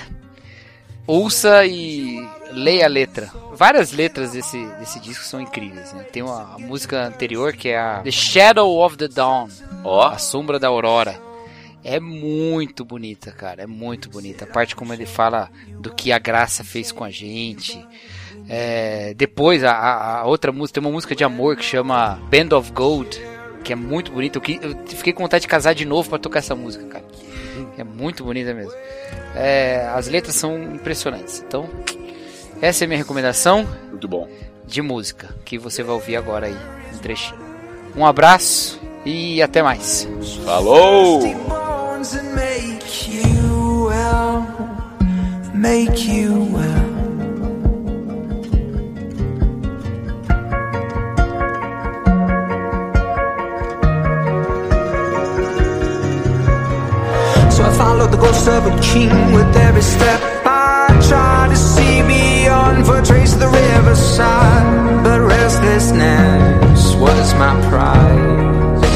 ouça e leia a letra. Várias letras desse, desse disco são incríveis. Né? Tem uma música anterior que é a The Shadow of the Dawn, Ó, a sombra da aurora. É muito bonita, cara. É muito bonita. A parte como ele fala do que a graça fez com a gente. É, depois, a, a- outra música, tem uma música de amor que chama Band of Gold, que é muito bonita. Eu, eu fiquei com vontade de casar de novo pra tocar essa música, cara. É muito bonita mesmo. É, as letras são impressionantes. Então, essa é a minha recomendação muito bom. de música que você vai ouvir agora aí, um trechinho. Um abraço e até mais. Falou! bones and make you well, make you well. So I followed the ghost of a king with every step. I tried to riverside, but restlessness was my prize.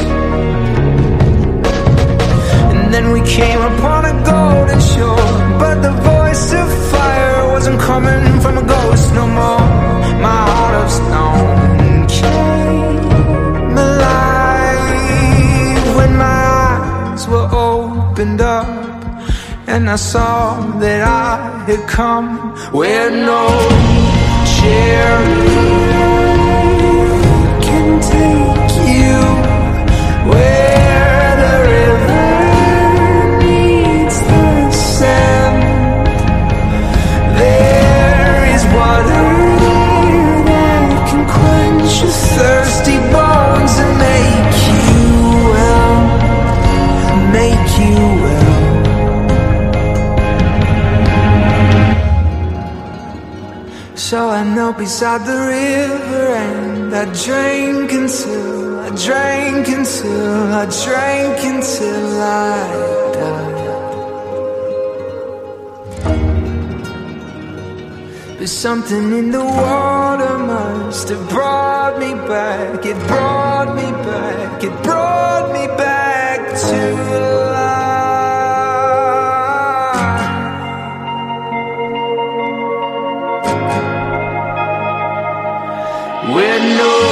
And then we came upon a golden shore. But the voice of fire wasn't coming from a ghost no more. My heart of stone came alive when my eyes were opened up. And I saw that I had come where no chariot can take you. Where So I knelt beside the river and I drank until I drank until I drank until I died. But something in the water must have brought me back. It brought me back. It brought me back to life. We're no